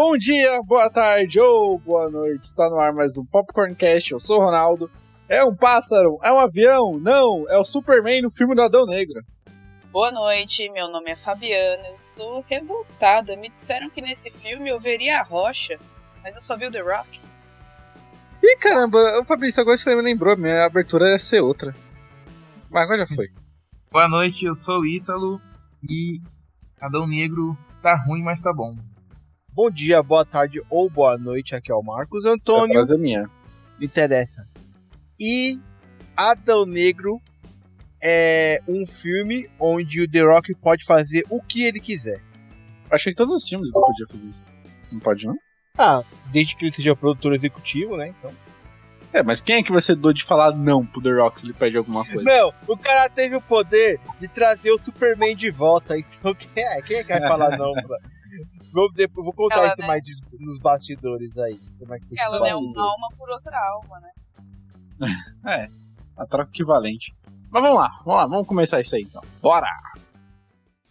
Bom dia, boa tarde ou boa noite. Está no ar mais um Popcorncast. Eu sou o Ronaldo. É um pássaro? É um avião? Não, é o Superman no filme do Adão Negro. Boa noite, meu nome é Fabiana. Eu tô revoltada. Me disseram que nesse filme eu veria a Rocha, mas eu só vi o The Rock. Ih, caramba, Fabrício, agora você me lembrou, minha abertura ia ser outra. Mas agora já foi. Boa noite, eu sou o Ítalo e Adão Negro tá ruim, mas tá bom. Bom dia, boa tarde ou boa noite, aqui é o Marcos Antônio. A é minha. Não interessa. E Adão Negro é um filme onde o The Rock pode fazer o que ele quiser. Achei que todos os filmes não podia fazer isso. Não pode, não? Ah, desde que ele seja produtor executivo, né? Então. É, mas quem é que vai ser doido de falar não pro The Rock se ele pede alguma coisa? Não, o cara teve o poder de trazer o Superman de volta, então quem é, quem é que vai falar não? Pra... Vou, depois, vou contar Ela, isso né? mais nos bastidores aí. Como é que Ela é uma alma por outra alma, né? É, a troca equivalente. Mas vamos lá, vamos lá, vamos começar isso aí então. Bora!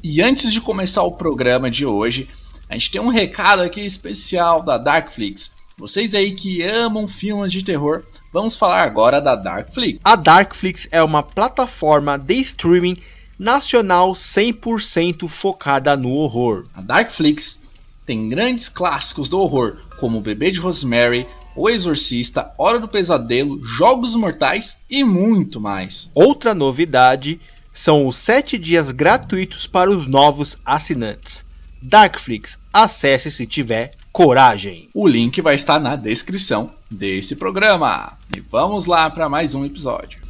E antes de começar o programa de hoje, a gente tem um recado aqui especial da Darkflix. Vocês aí que amam filmes de terror, vamos falar agora da Darkflix. A Darkflix é uma plataforma de streaming nacional 100% focada no horror. A Darkflix tem grandes clássicos do horror, como O Bebê de Rosemary, O Exorcista, Hora do Pesadelo, Jogos Mortais e muito mais. Outra novidade são os 7 dias gratuitos para os novos assinantes. Darkflix, acesse se tiver coragem. O link vai estar na descrição desse programa. E vamos lá para mais um episódio.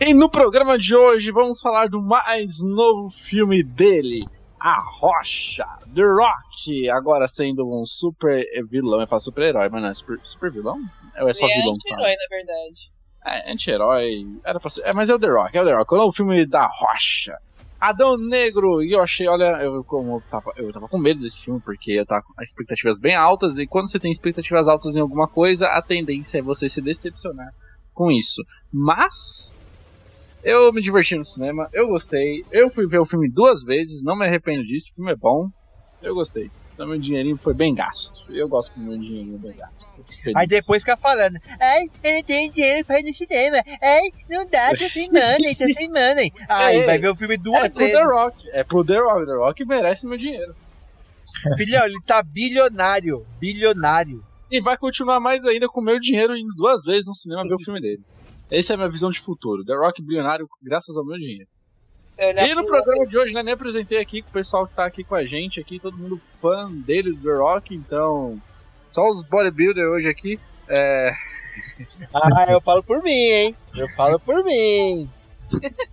E no programa de hoje vamos falar do mais novo filme dele, A Rocha, The Rock, agora sendo um super vilão, eu falo super herói, mas não é super, super vilão? Ou é só Ele é vilão? fala? anti-herói, na verdade. É, anti-herói. Era pra ser. É, mas é o The Rock, é o The Rock. É o filme da Rocha? Adão Negro! E eu achei, olha, eu, como eu tava, eu tava com medo desse filme, porque eu tava com expectativas bem altas, e quando você tem expectativas altas em alguma coisa, a tendência é você se decepcionar com isso. Mas. Eu me diverti no cinema, eu gostei. Eu fui ver o filme duas vezes, não me arrependo disso, o filme é bom. Eu gostei. Então meu dinheirinho foi bem gasto. Eu gosto do meu dinheirinho bem gasto. Aí depois fica falando, ai, eu não tenho dinheiro pra ir no cinema, ai, não dá, tô sem money, tô sem money. Aí É, vai ver o filme É duas pro The vezes. Rock. É pro The Rock. The Rock merece meu dinheiro. Filhão, ele tá bilionário, bilionário. E vai continuar mais ainda com o meu dinheiro indo duas vezes no cinema ver o filme dele. Essa é a minha visão de futuro. The Rock bilionário graças ao meu dinheiro. Eu olhar E no pro- programa de hoje, né, nem apresentei aqui com o pessoal que tá aqui com a gente, aqui, todo mundo fã dele, do The Rock, então. Só os bodybuilder hoje aqui. É. Ah, eu falo por mim, hein? Eu falo por mim.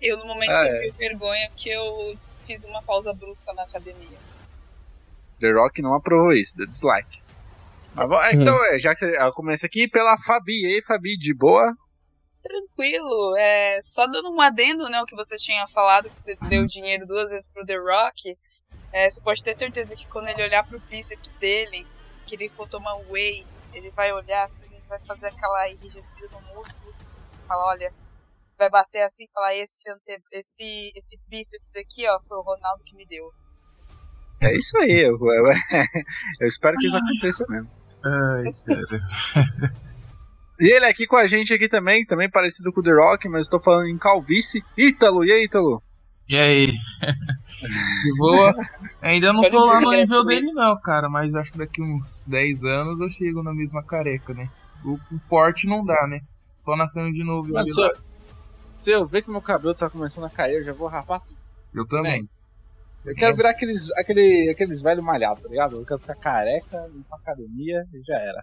Eu, no momento, Ah, senti vergonha porque eu fiz uma pausa brusca na academia. The Rock não aprovou isso, deu dislike. Mas, bom, então, é, já que você eu começo aqui pela Fabi. E aí, Fabi, de boa? Tranquilo, é, só dando um adendo, né, o que você tinha falado, que você deu dinheiro duas vezes pro The Rock, é, você pode ter certeza que quando ele olhar pro bíceps dele, que ele for tomar um whey, ele vai olhar assim, vai fazer aquela enrijecida no músculo, falar, olha, vai bater assim e falar, esse, ante, esse, esse bíceps aqui, ó, foi o Ronaldo que me deu. É isso aí, eu, eu, eu espero que isso aconteça mesmo. Ai, cara. E ele aqui com a gente aqui também, também parecido com o The Rock, mas estou falando em calvície. Ítalo, e aí, Ítalo? E aí? De boa? Ainda não tô lá no nível dele, não, cara. Mas acho que daqui uns 10 anos eu chego na mesma careca, né? O, o porte não dá, né? Só nascendo de novo. Eu, se, eu, se eu ver que meu cabelo tá começando a cair, eu já vou rapar tudo. eu também. Eu quero virar aqueles, aquele, aqueles velhos malhados, tá ligado? Eu quero ficar careca, ir pra academia e já era.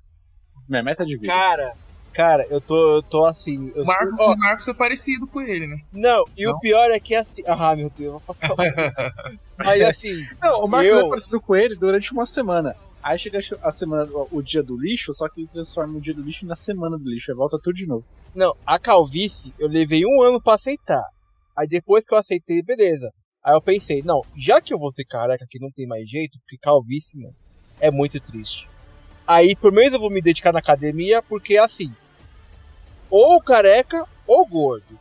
Minha meta de vida. Cara, cara, eu tô, eu tô assim. Eu O Marco, ó, o Marcos é parecido com ele, né? não, e Não? o pior é que assim. Ah, meu Deus, eu vou falar. Mas assim, Não, o Marcos Eu- é parecido com ele durante uma semana. Aí chega a semana, o dia do lixo, só que ele transforma o dia do lixo na semana do lixo. Aí volta tudo de novo. não, a calvície eu levei um ano pra aceitar. Aí depois que eu aceitei, beleza. Aí eu pensei, não, já que eu vou ser careca que não tem mais jeito, porque calvície, mano, é muito triste. Aí, por menos eu vou me dedicar na academia, porque assim, ou careca ou gordo.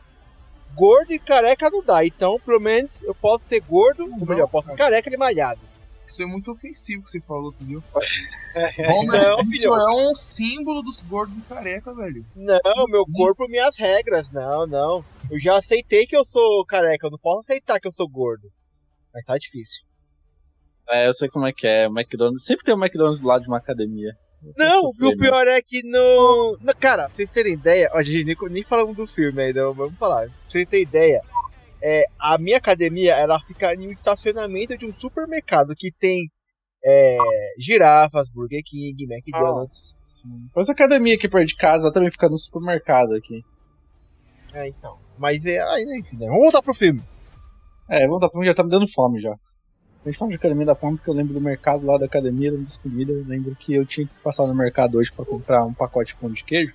gordo e careca não dá. Então, pelo menos, eu posso ser gordo, ou melhor, eu posso ser careca e malhado. Isso é muito ofensivo que você falou, entendeu? Não, Homer Simpson filhão. é um símbolo dos gordos e careca, velho. Não, meu corpo, minhas regras. Não, não. Eu já aceitei que eu sou careca, eu não posso aceitar que eu sou gordo. Mas tá difícil. É, eu sei como é que é. O McDonald's. Sempre tem um McDonald's do lado de uma academia. Não, sofrer, o pior é que no. no- Cara, pra vocês terem ideia, ó, a gente nem, nem falamos do filme ainda, vamos falar. Pra vocês terem ideia, é, a minha academia ela fica em um estacionamento de um supermercado que tem é, girafas, Burger King, McDonald's. Nossa. Pois a academia aqui perto de casa também fica no supermercado aqui. É, então. Mas é. Aí, enfim, né? Vamos voltar pro filme. É, vamos tá, já tá me dando fome já. A gente fala de academia da fome porque eu lembro do mercado lá da academia, lembro das comidas. Eu lembro que eu tinha que passar no mercado hoje pra comprar um pacote de pão de queijo.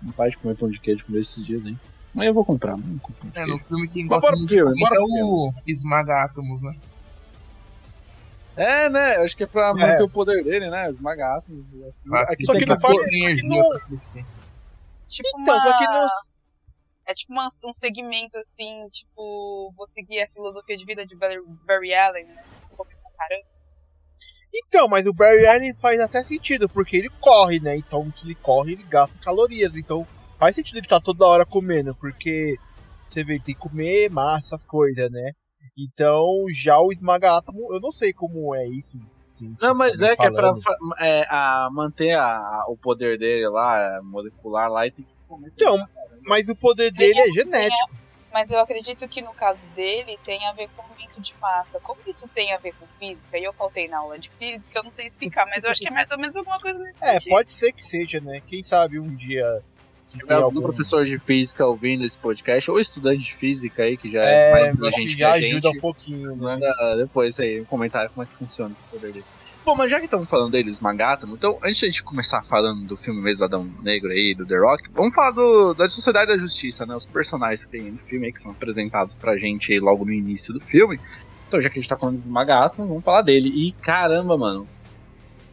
Vontade de comer pão de queijo por esses dias, hein? Mas eu vou comprar, não compro É, no filme quem Mas gosta bora muito filme, bora é o Esmaga Átomos, né? É, né? Acho que é pra É. manter o poder dele, né? Esmagar átomos. Aqui Só tem que não que fala- for- energia não- pra crescer. Tipo Então, uma... só que não. É tipo uma- um segmento assim, tipo, vou seguir a filosofia de vida de Barry, Allen, né? Caramba. Então, mas o Barry Allen faz até sentido, porque ele corre, né? Então, se ele corre, ele gasta calorias. Então, faz sentido ele estar toda hora comendo, porque você vê, tem que comer massa, essas coisas, né? Então, já o esmaga átomo, eu não sei como é isso. assim, Não, mas é que é pra falando. é, a, manter a- o poder dele lá, molecular lá, e tem que comer. Então, mas o poder dele é genético. Mas eu acredito que no caso dele tem a ver com aumento de massa. Como isso tem a ver com física? E eu faltei na aula de física, eu não sei explicar, mas eu acho que é mais ou menos alguma coisa nesse É, sentido. pode ser que seja, né? Quem sabe um dia. Se tiver algum algum- professor de física ouvindo esse podcast, ou estudante de física aí, que já é, É, mais inteligente que a ajuda gente, um pouquinho, né? manda depois aí um comentário como é que funciona esse poder dele. Bom, mas já que estamos falando dele, Esmagátomo, então antes de a gente começar falando do filme mesmo Adão Negro aí, do The Rock, vamos falar do, da Sociedade da Justiça, né? Os personagens que tem no filme aí, que são apresentados pra gente aí logo no início do filme. Então, já que a gente tá falando de Esmagátomo, vamos falar dele. E caramba, mano.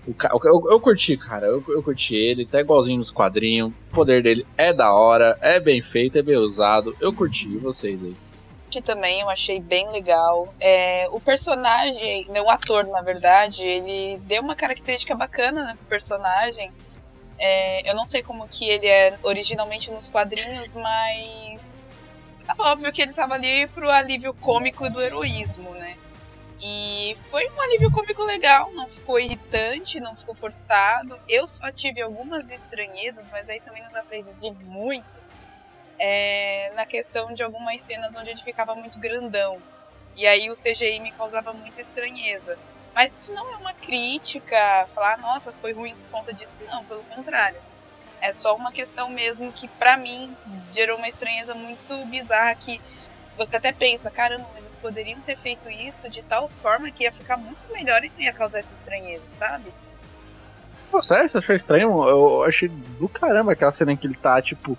O eu, eu, curti, cara. Eu, eu curti ele, tá igualzinho nos quadrinhos. O poder dele é da hora, é bem feito, é bem usado. Eu curti, e vocês aí. que também eu achei bem legal. É, o personagem, né, o ator, na verdade, ele deu uma característica bacana né, pro personagem. É, eu não sei como que ele é originalmente nos quadrinhos, mas é óbvio que ele tava ali pro alívio cômico do heroísmo, né? E foi um alívio cômico legal, não ficou irritante, não ficou forçado. Eu só tive algumas estranhezas, mas aí também não dá pra exigir muito é, na questão de algumas cenas onde ele ficava muito grandão. E aí o CGI me causava muita estranheza. Mas isso não é uma crítica, falar, nossa, foi ruim por conta disso. Não, pelo contrário. É só uma questão mesmo que, pra mim, gerou uma estranheza muito bizarra que você até pensa, caramba, mas poderiam ter feito isso de tal forma que ia ficar muito melhor e não ia causar essa estranheza, sabe? Pô, sério, você achou estranho? Eu achei do caramba aquela cena em que ele tá, tipo,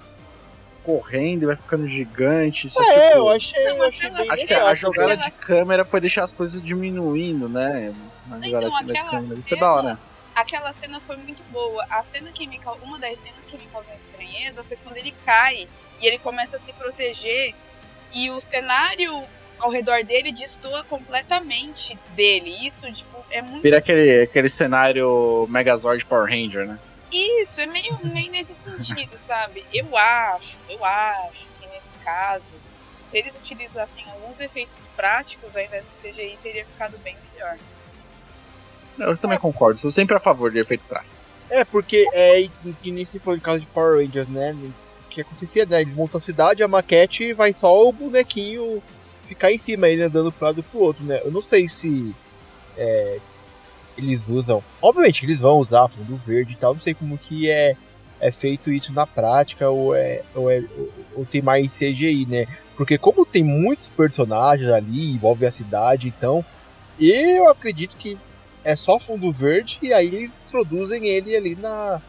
correndo e vai ficando gigante. Só, É, tipo, eu achei, eu achei bem Acho que a jogada de câmera foi deixar as coisas diminuindo, né? Na jogada Então, da aquela câmera. Foi cena- da hora. aquela cena foi muito boa. A cena que me uma das cenas que me causou estranheza foi quando ele cai e ele começa a se proteger e o cenário ao redor dele destoa completamente dele. Isso, tipo, é muito Vira aquele, aquele cenário Megazord Power Ranger, né? isso, é meio, meio nesse sentido, sabe? Eu acho, eu acho que nesse caso, se eles utilizassem alguns efeitos práticos ao invés do CGI, teria ficado bem melhor. Eu também concordo, sou sempre a favor de efeito prático. É, porque é que nem se foi em caso de Power Rangers, né? O que acontecia, né? Eles montam a cidade, a maquete e vai só o bonequinho ficar em cima, ele andando pro lado e pro outro, né? Eu não sei se é, eles usam. Obviamente eles vão usar fundo verde e tal, não sei como que é, é feito isso na prática ou, é, ou, é, ou, tem mais CGI, né? Porque como tem muitos personagens ali, envolve a cidade, então eu acredito que é só fundo verde e aí eles introduzem ele ali na,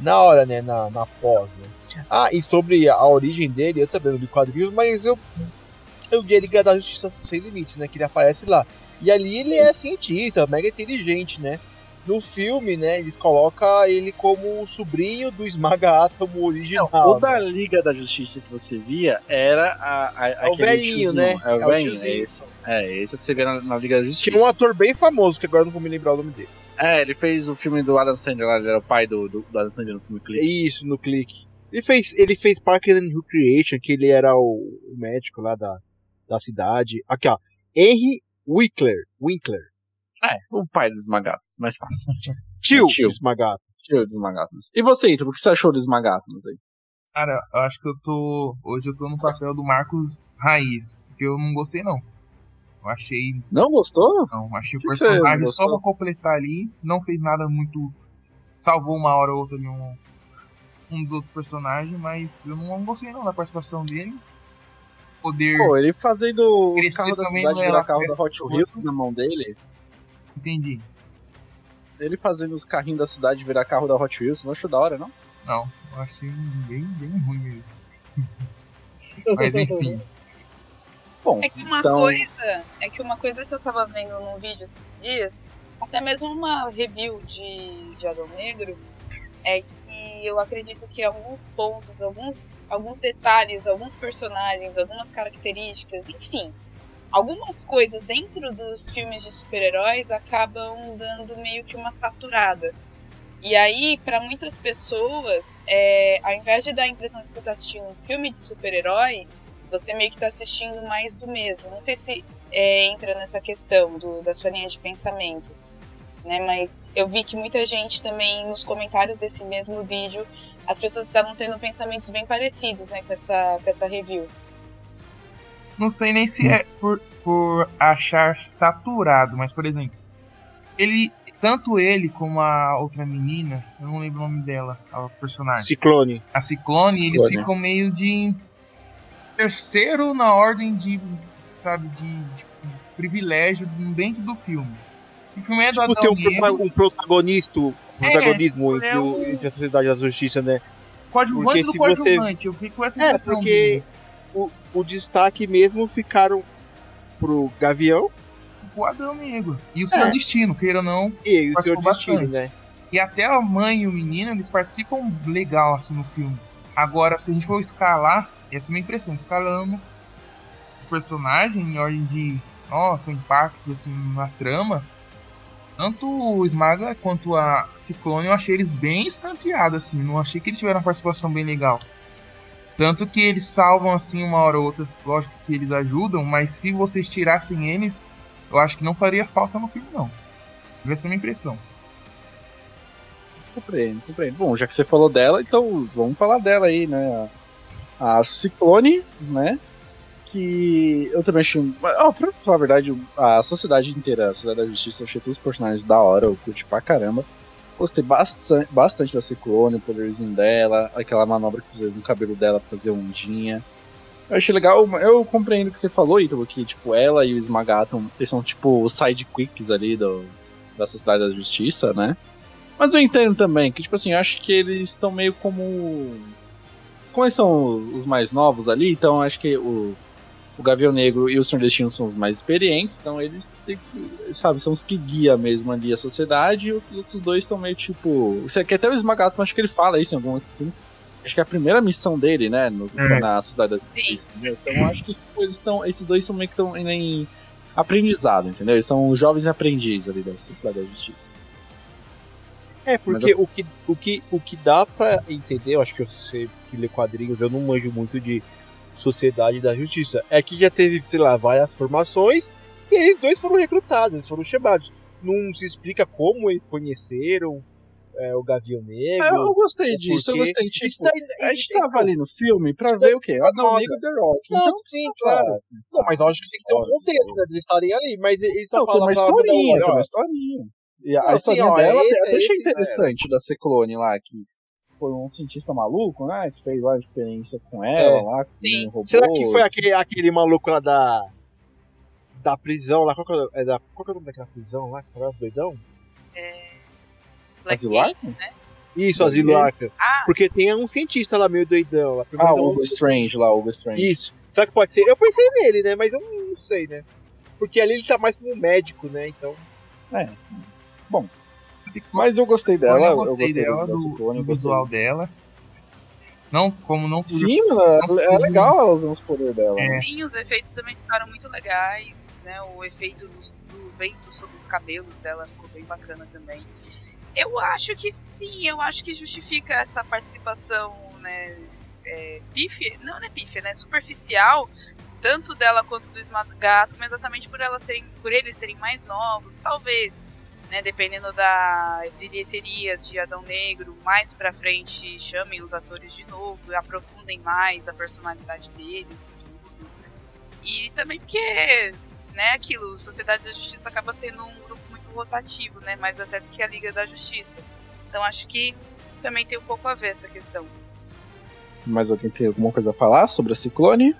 na hora, né? Na, na pós, né? Ah, e sobre a origem dele, eu também não li quadrinhos, mas eu, eu vi a Liga da Justiça Sem Limites, né? Que ele aparece lá. E ali ele é cientista, mega inteligente, né? no filme, né, eles colocam ele como o sobrinho do Esmaga Átomo original. o né? da Liga da Justiça que você via era a, a, É o velhinho, né? É o É o velhinho, é esse. É, esse é o que você vê na, na Liga da Justiça. Tinha um ator bem famoso, que agora não vou me lembrar o nome dele. É, ele fez o filme do Adam Sandler lá, ele era o pai do, do, do Adam Sandler no filme Clique. Isso, no clique. Ele fez, ele fez Parker and Recreation, que ele era o, o médico lá da, da cidade. Aqui, ó. Henry Winkler. Winkler. É, o pai dos Esmagatos, mais fácil. Tio, Tio. Esmagato. Tio dos Esmagatos. E você, Ítalo, o que você achou dos Esmagatos aí? Cara, eu acho que eu tô. Hoje eu tô no papel do Marcos Raiz, porque eu não gostei não. Eu achei. Não gostou? Não, achei o Que você personagem só pra completar ali. Não fez nada muito. Salvou uma hora ou outra ali um, um dos outros personagens, mas eu não gostei não da participação dele. Poder. Pô, ele fazendo os carros da cidade virar carro da Hot Wheels outros. na mão dele. Entendi. Ele fazendo os carrinhos da cidade virar carro da Hot Wheels, não achou da hora, não? Não, eu achei bem, bem ruim mesmo. Mas enfim. Bom, É que uma então. coisa, é que uma coisa que eu tava vendo num vídeo esses dias, até mesmo uma review de, de Adão Negro, é que eu acredito que alguns pontos, alguns, alguns detalhes, alguns personagens, algumas características, enfim, algumas coisas dentro dos filmes de super-heróis acabam dando meio que uma saturada. E aí, para muitas pessoas, é, ao invés de dar a impressão que você tá assistindo um filme de super-herói, você meio que tá assistindo mais do mesmo. Não sei se é, entra nessa questão do, das sua linha de pensamento, né? Mas eu vi que muita gente também, nos comentários desse mesmo vídeo, as pessoas estavam tendo pensamentos bem parecidos, né, com essa, com essa review. Não sei nem se é por, por achar saturado, mas por exemplo, ele. Tanto ele como a outra menina, eu não lembro o nome dela, a personagem. Ciclone. A Ciclone, eles Ciclone. ficam meio de terceiro na ordem de, sabe, de, de- de privilégio dentro do filme. O filme é do Tipo, Adão um, Negro, um protagonista, um É, protagonismo é entre, o- o- entre a sociedade da justiça, né? coadjuvante porque do se você- coadjuvante. Eu fiquei com essa É, impressão porque- deles. O, o destaque mesmo ficaram pro Gavião O Adão Negro. E o seu É. destino, queira ou não. e o seu Participou destino, bastante. né? E até a mãe e o menino, eles participam legal assim no filme. Agora, se a gente for escalar, essa é a minha impressão, escalando os personagens em ordem de, nossa, impacto assim na trama, tanto o Esmaga quanto a Ciclone, eu achei eles bem escanteados assim, não achei que eles tiveram uma participação bem legal. Tanto que eles salvam assim uma hora ou outra, lógico que eles ajudam, mas se vocês tirassem eles, eu acho que não faria falta no filme não. Essa é a minha impressão. Compreendo, compreendo. Bom, já que você falou dela, então vamos falar dela aí, né? A Ciclone, né? Que eu também achei. Ó, pra falar a verdade, a sociedade inteira, a Sociedade da Justiça, eu achei todos os personagens da hora, eu curti pra caramba. Gostei bastante, bastante da Ciclone, o poderzinho dela, aquela manobra que fez no cabelo dela pra fazer ondinha. Eu achei legal, eu compreendo o que você falou, Ítalo, que tipo, ela e o Esmagaton, eles são tipo os sidekicks ali do, da Sociedade da Justiça, né? Mas eu entendo também que, tipo assim, eu acho que eles estão meio como. Como eles são os, mais novos ali, então acho que o, o Gavião Negro e o Senhor Destino são os mais experientes, então eles têm que, sabe, são os que guiam mesmo ali a sociedade, e os outros dois estão meio tipo. Isso aqui até o Esmagato, acho que ele fala isso em algum outro filme. Acho que é a primeira missão dele, né? no- É. Na Sociedade da? Então eu acho que tipo, eles estão. Esses dois são meio que estão em aprendizado, entendeu? Eles são jovens aprendizes ali da Sociedade da Justiça. É, porque o, que, o, que, o que dá pra entender, eu acho que eu sei que lê quadrinhos, eu não manjo muito de Sociedade da Justiça, é que já teve, sei lá, várias formações e eles dois foram recrutados, eles foram chamados. Não se explica como eles conheceram é, o Gavião Negro. É, eu gostei é disso, eu gostei, tipo, daí- a gente tava ali no filme pra ver o quê? Adão moda. Negro The Rock. Não, então, sim, claro. claro. Não, mas eu acho que tem que ter um contexto, né, eles estarem ali, mas eles só Não, tem falam uma pra- historinha, tem uma historinha. E a, Não, a sim, historinha ó, é dela esse, até é esse, interessante, da Ciclone lá, que foi um cientista maluco, né? Que fez lá a experiência com ela, É. lá, com Sim. o robô. Será que foi aquele, aquele maluco lá da. Da prisão lá? Qual que é, o- é da, qual que é o nome daquela prisão lá? Que será doidão? Black Asilar? Isso, Asilo Arca. Ah, Porque tem um cientista lá meio doidão. Lá, Ah, o Hugo Strange lá, o Hugo Strange. Isso. Será que pode ser? Eu pensei nele, né? Mas eu não sei, né? Porque ali ele tá mais como médico, né? Então. É. Bom. Mas eu gostei dela, eu eu gostei, gostei dela, do, Ciclone, do gostei. visual dela. Não, como não Sim, mano, é, é legal ela usando os poderes dela. É. Sim, os efeitos também ficaram muito legais, né? O efeito dos- do, vento sobre os cabelos dela ficou bem bacana também. Eu acho que sim, eu acho que justifica essa participação, né? É, pífia, não, não é pífia, né? Superficial, tanto dela quanto do Esmagato, mas exatamente por elas serem, por eles serem mais novos, talvez, né? Dependendo da bilheteria de Adão Negro, mais pra frente chamem os atores de novo, aprofundem mais a personalidade deles e tudo. E também porque, né, aquilo, Sociedade da Justiça acaba sendo um grupo muito rotativo, né? Mais até do que a Liga da Justiça. Então acho que também tem um pouco a ver essa questão. Mas alguém tem alguma coisa a falar sobre a Ciclone?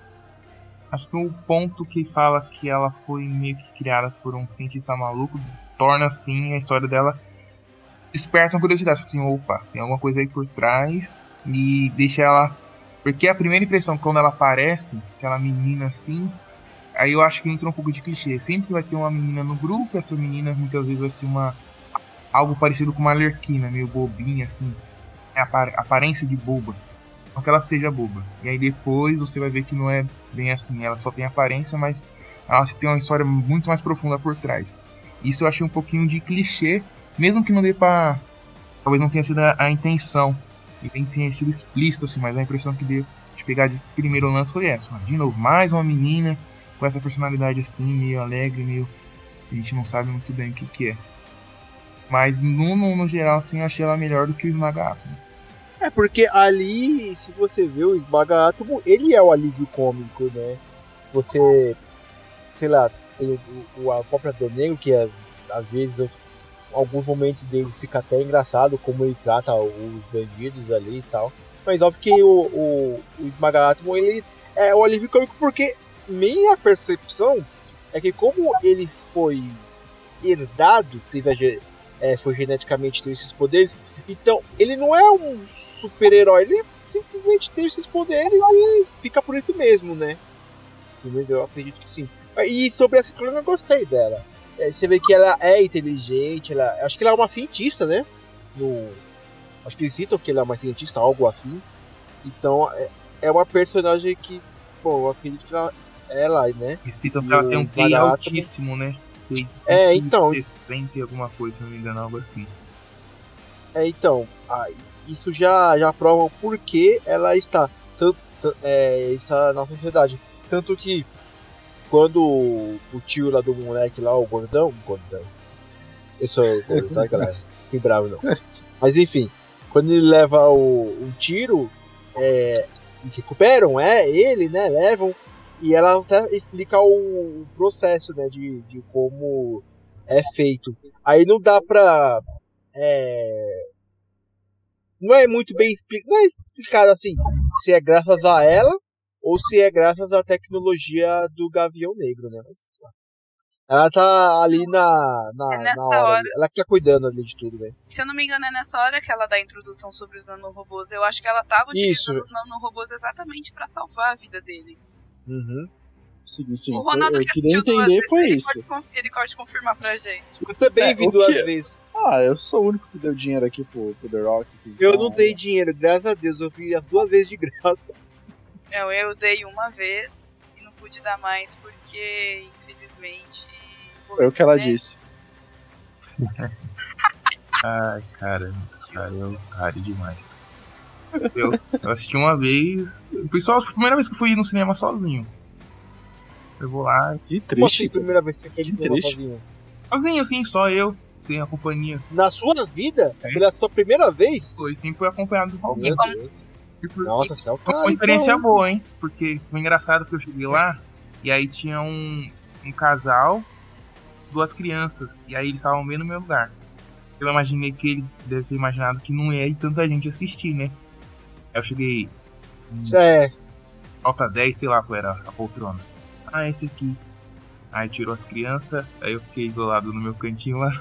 Acho que o ponto que fala que ela foi meio que criada por um cientista maluco torna assim a história dela desperta uma curiosidade, tipo assim, opa, tem alguma coisa aí por trás e deixa ela porque a primeira impressão quando ela aparece, aquela menina assim, aí eu acho que entra um pouco de clichê. Sempre vai ter uma menina no grupo, essa menina muitas vezes vai ser uma algo parecido com uma Lerquina, meio bobinha assim, é apar- aparência de boba. Não que ela seja boba. E aí depois você vai ver que não é bem assim. Ela só tem aparência, mas ela tem uma história muito mais profunda por trás. Isso eu achei um pouquinho de clichê, mesmo que não dê pra. Talvez não tenha sido a, intenção. E nem tenha sido explícito, assim, mas a impressão que deu de pegar de primeiro lance foi essa. De novo, mais uma menina com essa personalidade assim, meio alegre, meio. A gente não sabe muito bem o que, que é. Mas no, no, no geral, assim, eu achei ela melhor do que o Esmaga. É porque ali, se você vê o Esmaga ele é o alívio cômico, né? Você, sei lá, tem o, o- a própria que é, às vezes, alguns momentos deles fica até engraçado como ele trata os bandidos ali e tal. Mas óbvio que o, o, o Esmaga Átomo, ele é o alívio cômico porque minha percepção é que como ele foi herdado, teve é, foi geneticamente ter esses poderes, então ele não é um super-herói, ele simplesmente tem esses poderes e fica por isso mesmo, né? Eu acredito que sim. E sobre a Ciclone eu gostei dela. É, você vê que ela é inteligente, ela, acho que ela é uma cientista, né? No, acho que eles citam que ela é uma cientista, algo assim. Então é, é uma personagem que, bom, eu acredito que ela, ela né? E citam que ela tem um QI Átomo- altíssimo, né? É, então. 160 e alguma coisa, se não me engano, algo assim. É, então, ah, isso já, já prova o porquê ela está, tanto, tan- é, está na sociedade. Tanto que quando o, o tio lá do moleque lá, o gordão, gordão, eu sou gordo, tá galera? Fiquem bravo não. Mas enfim, quando ele leva o, um tiro, é, eles recuperam, é, ele, né, levam, e ela até explica o, o processo, né, de, de como é feito. Aí não dá pra é, não é muito bem explicado, não é explicado assim, se é graças a ela ou se é graças à tecnologia do Gavião Negro, né? Mas, ela tá ali na, na, É nessa na hora, hora. ela que tá cuidando ali de tudo, velho. Se eu não me engano, é nessa hora que ela dá a introdução sobre os nanorobôs. Eu acho que ela tava utilizando Isso. os nanorobôs exatamente pra salvar a vida dele. Uhum. Sim, sim. o Ronaldo eu que queria assistiu duas entender vezes, foi ele isso. Pode, ele pode confirmar pra gente. Eu também É, vi duas que- vezes. Ah, eu sou o único que deu dinheiro aqui pro, pro The Rock. Eu não dei dinheiro, graças a Deus, eu vi as duas vezes de graça. Eu, eu dei uma vez e não pude dar mais porque, infelizmente. Foi o que ela né? disse. Ai, cara, cara, eu caro demais. Eu, eu assisti uma vez. Pessoal, foi a primeira vez que eu fui no cinema sozinho. Eu vou lá, Que Como assim, triste. primeira vez que você foi Que triste. sozinho? sozinho, assim, só eu, sem a companhia. Na sua vida? É. Pela sua primeira vez? Foi, sempre fui acompanhado de alguém. Como-. E por- Nossa, você é o Foi cara. uma experiência então. boa, hein? Porque foi engraçado que eu cheguei lá e aí tinha um, um casal, duas crianças, e aí eles estavam bem no meu lugar. Eu imaginei que eles devem ter imaginado que não ia tanta gente assistir, né? Aí eu cheguei, É, falta 10, sei lá qual era a poltrona. Ah, esse aqui. Aí tirou as crianças, aí eu fiquei isolado no meu cantinho lá.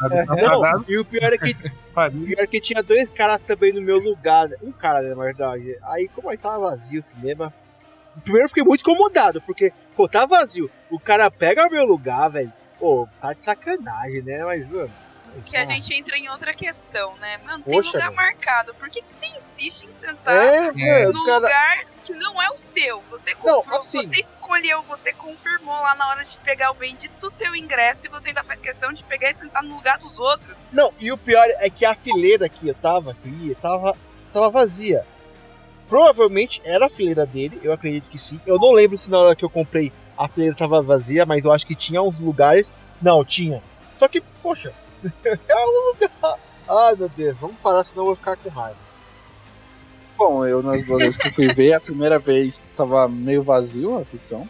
Não, e o pior é que o pior é que tinha dois caras também no meu lugar. Um cara, né, na verdade. Aí, como aí tava vazio o cinema. Primeiro eu fiquei muito incomodado, porque, pô, tá vazio. O cara pega meu lugar, velho. Pô, tá de sacanagem, né? Mas, mano. Que a gente entra em outra questão, né? Mano, tem Poxa, lugar meu. marcado. Por que, que você insiste em sentar É, cara. lugar que não é o seu? Você Não, comprou, assim- você escolheu, você confirmou lá na hora de pegar o bendito teu ingresso e você ainda faz questão de pegar e sentar no lugar dos outros. Não, e o pior é que a fileira que eu tava, ia, tava, tava vazia. Provavelmente era a fileira dele, eu acredito que sim. Eu não lembro se na hora que eu comprei a fileira tava vazia, mas eu acho que tinha uns lugares. Não, tinha. Só que, poxa, é um lugar. Ai meu Deus, vamos parar, senão eu vou ficar com raiva. Bom, eu nas duas vezes que eu fui ver, a primeira vez tava meio vazio a sessão.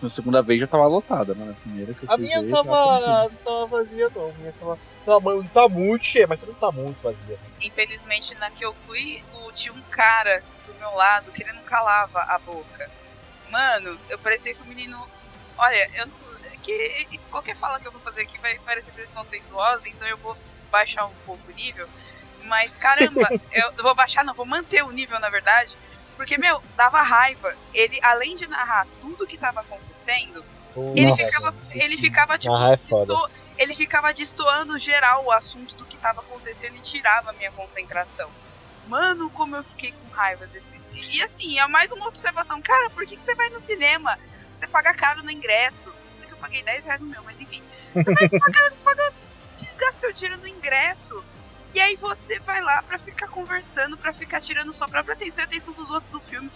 Na segunda vez já tava lotada, né? Na primeira que eu fui A minha ver, tava, não tava vazia, não. A minha tava. Tava, não tá muito cheia, mas não tá muito vazia. Infelizmente, na que eu fui, o- tinha um cara do meu lado que ele não calava a boca. Mano, eu parecia que o menino. Olha, eu não- que qualquer fala que eu vou fazer aqui vai parecer preconceituosa, então eu vou baixar um pouco o nível. Mas caramba, eu vou baixar, não, vou manter o nível, na verdade. Porque, meu, dava raiva. Ele, além de narrar tudo que tava acontecendo, ele Nossa, ficava. Ele ficava, tipo, Ah, é desto- ele ficava destoando geral o assunto do que tava acontecendo e tirava a minha concentração. Mano, como eu fiquei com raiva desse. E, e assim, é mais uma observação. Cara, por que, que você vai no cinema? Você paga caro no ingresso. Paguei 10 reais no meu, mas enfim. Você vai pagar, pagar desgasta seu dinheiro no ingresso. E aí você vai lá pra ficar conversando, pra ficar tirando sua própria atenção e a atenção dos outros do filme.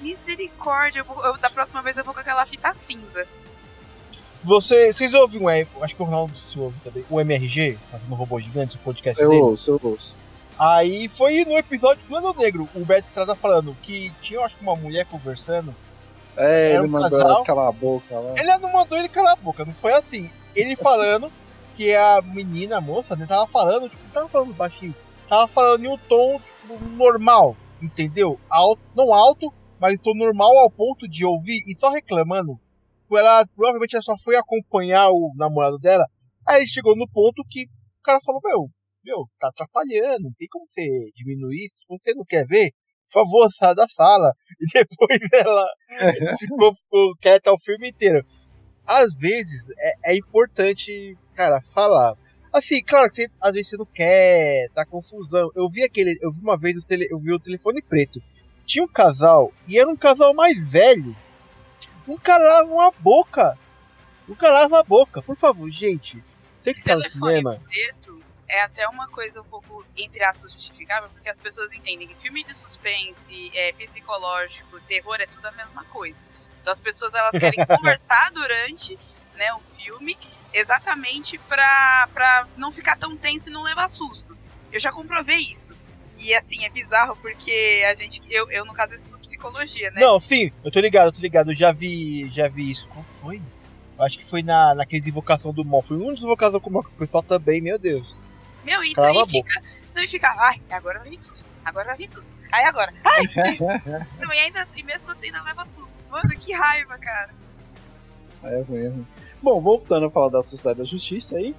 Misericórdia, eu vou- eu- da próxima vez eu vou com aquela fita cinza. Você, vocês ouvem o M- acho que o Ronaldo se ouve também, o MRG, fazendo robô gigante, o podcast Eu dele. ouço, eu ouço. Aí foi no episódio do Ano Negro, o Beto Estrada falando que tinha, eu acho que uma mulher conversando. É, ele um mandou casal. calar a boca lá. Ele não mandou ele calar a boca, não foi assim. Ele falando que a menina, a moça, né, tava falando, tipo, tava falando baixinho, tava falando em um tom, tipo, normal, entendeu? Alto, não alto, mas tom normal ao ponto de ouvir e só reclamando. Ela, provavelmente ela só foi acompanhar o namorado dela. Aí chegou no ponto que o cara falou, meu, meu, tá atrapalhando, não tem como você diminuir isso, você não quer ver, favor, sai da sala. E depois ela ficou, ficou quieta o filme inteiro. Às vezes é, é importante, cara, falar. Assim, claro que você, às vezes você não quer, tá confusão. Eu vi aquele, eu vi uma vez o tele, eu vi o telefone preto. Tinha um casal e era um casal mais velho. Um calava a boca. Um calava a boca, por favor, gente. Você que tá no Telefone cinema. preto é até uma coisa um pouco, entre aspas, justificável, porque as pessoas entendem que filme de suspense, é, psicológico, terror é tudo a mesma coisa. Então as pessoas elas querem conversar durante né, o filme exatamente pra, pra não ficar tão tenso e não levar susto. Eu já comprovei isso. E assim, é bizarro porque a gente. Eu, eu no caso, estudo psicologia, né? Não, sim, eu tô ligado, eu tô ligado. Eu já vi, já vi isso. Qual foi? Acho que foi na, naqueles Invocação do Mal. Foi um dos Invocação do Mal que o pessoal também, meu Deus. Meu, e, Calava a e fica. Não, e fica, ai, agora vir susto. Agora vir susto. Aí agora, ai! não, e, ainda, e mesmo assim ainda leva susto. Mano, que raiva, cara. É ruim, é ruim. Bom, voltando a falar da Sociedade da Justiça aí,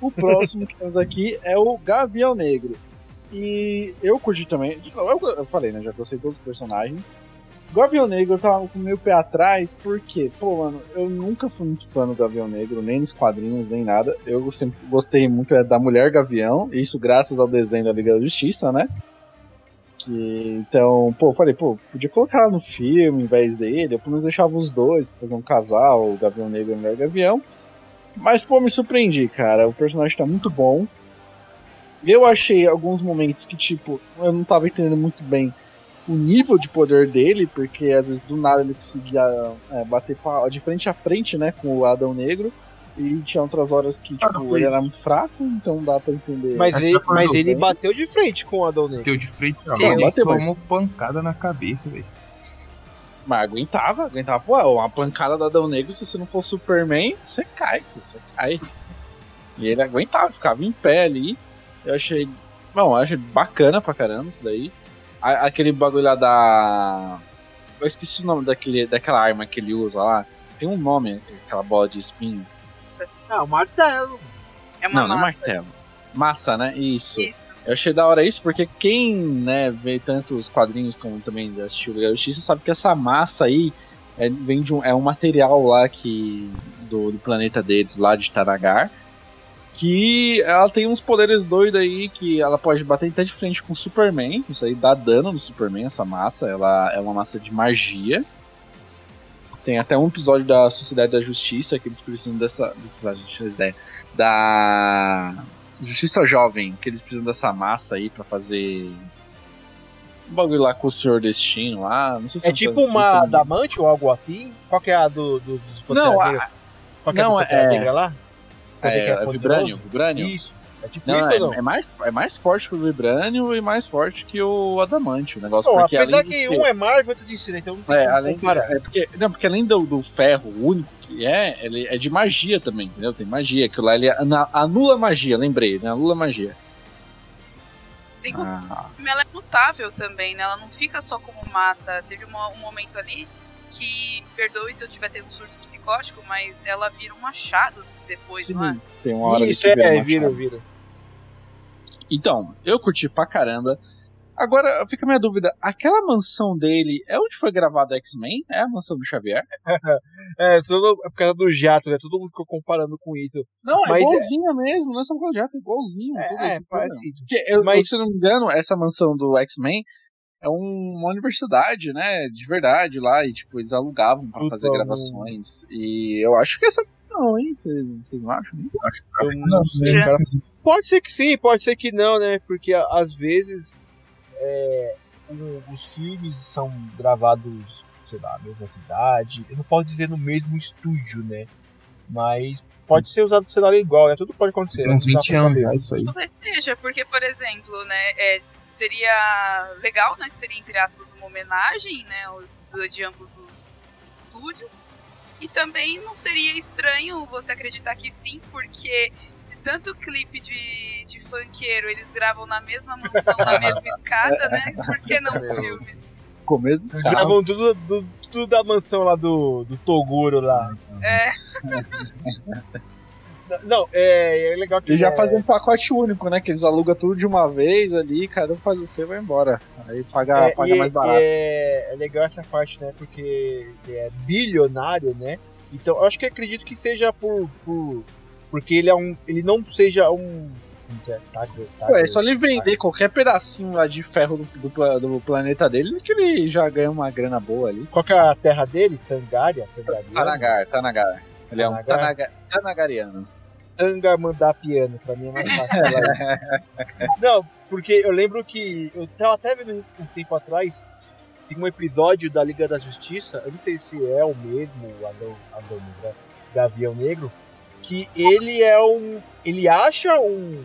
o próximo que temos aqui é o Gavião Negro. E eu curti também, eu, eu falei, né, já gostei de todos os personagens. Gavião Negro eu tava com meio pé atrás, porque, pô, mano, eu nunca fui muito fã do Gavião Negro, nem nos quadrinhos, nem nada. Eu sempre gostei muito é, da Mulher Gavião, isso graças ao desenho da Liga da Justiça, né? Que, então, pô, falei, pô, podia colocar no filme em vez dele, eu pelo menos deixava os dois fazer um casal, o Gavião Negro e a Mulher Gavião. Mas, pô, me surpreendi, cara. O personagem tá muito bom. Eu achei alguns momentos que, tipo, eu não tava entendendo muito bem o nível de poder dele, porque às vezes do nada ele conseguia é, bater de frente a frente, né, com o Adão Negro. E tinha outras horas que, Ah, tipo, foi ele era muito fraco, então dá pra entender. Mas Essa ele, mas ele bem. bateu de frente com o Adão Negro. Bateu de frente. Sim, Ele mas- tomou pancada na cabeça, velho. Mas aguentava, aguentava. Pô, uma pancada do Adão Negro, se você não for Superman, você cai, filho, você cai. E ele aguentava, ficava em pé ali. Eu achei. Bom, eu achei bacana pra caramba isso daí. A- aquele bagulho lá da. Eu esqueci o nome daquele, daquela arma que ele usa lá. Tem um nome, aquela bola de espinho. Ah, o martelo. É uma não, não é massa. martelo. Massa, né? Isso. Isso. Eu achei da hora isso porque quem, né, vê tanto os quadrinhos como também assistiu Liga da Justiça sabe que essa massa aí é, vem de um, é um material lá que do, do planeta deles, lá de Tanagar. Que ela tem uns poderes doidos aí que ela pode bater até de frente com o Superman. Isso aí dá dano no Superman, essa massa. Ela é uma massa de magia. Tem até um episódio da Sociedade da Justiça que eles precisam dessa. dessa da Justiça Jovem, que eles precisam dessa massa aí para fazer um bagulho lá com o Senhor Destino lá. Não sei se é tipo uma adamante ou algo assim? Qual que é a do, do, dos Não, a... Qual que não, é, é... Negra lá? É, é, é Vibranium, Vibranium. Isso. É tipo não, isso é, não? É mais, é mais forte que o Vibranium e mais forte que o Adamante. O negócio não, porque apesar além que um é Marvel, outro DC, né? Então é, além de, é porque, não, porque além do, do ferro único que é, ele é de magia também, entendeu? Tem magia, que lá ele anula magia, lembrei, ele anula magia. Tem ah. Ela é mutável também, né? Ela não fica só como massa. Teve uma, um momento ali que, perdoe se eu tiver tendo um surto psicótico, mas ela vira um machado depois, Sim, não é? Tem uma hora Isso, que é, vira, vira. Então, eu curti pra caramba. Agora, fica a minha dúvida: aquela mansão dele é onde foi gravado X-Men? É a mansão do Xavier? é, tudo, é por causa do jato, né? Todo mundo ficou comparando com isso. Não, é igualzinho é... mesmo, não é só por causa do jato, é igualzinho. É, é parecido. Porque, eu, Mas... se eu não me engano, essa mansão do X-Men é um, uma universidade, né? De verdade lá, e tipo, eles alugavam para fazer gravações. E eu acho que essa questão, hein? Vocês não acham? Acho, acho que não, né? Pode ser que sim, pode ser que não, né? Porque às vezes é, os filmes são gravados, sei lá, na mesma cidade. Eu não posso dizer no mesmo estúdio, né? Mas pode ser usado o cenário igual, né? Tudo pode acontecer. Tem uns 20 anos já isso aí. Talvez seja, porque, por exemplo, né, é, seria legal, né? Que seria, entre aspas, uma homenagem, né? De ambos os, os estúdios. E também não seria estranho você acreditar que sim, porque de tanto clipe de, de funkeiro eles gravam na mesma mansão, na mesma escada, né? Por que não os filmes? Com mesmo Eles gravam tudo, tudo, tudo, da mansão lá do, do Toguro lá. É. Não, é, é legal que. E já é... fazem um pacote único, né? Que eles alugam tudo de uma vez ali, cada um faz o seu e vai embora. Aí paga, é, paga mais barato. É, é legal essa parte, né? Porque é bilionário, né? Então, eu acho que acredito que seja por, por porque ele é um. Ele não seja um. É, tá, tá, Ué, é só ele vender qualquer pedacinho lá de ferro do, do, do, planeta dele que ele já ganha uma grana boa ali. Qual que é a terra dele? Tangária? Tanagar, Tanagar. Ele é um Tanaga, Tanagariano. Tangamandapiano, pra mim é mais fácil falar isso. Não, porque eu lembro que. Eu tava até vendo isso um tempo atrás. Tem um episódio da Liga da Justiça, eu não sei se é o mesmo, o Adão, Adão Gavião Negro, que ele é um. Ele acha um.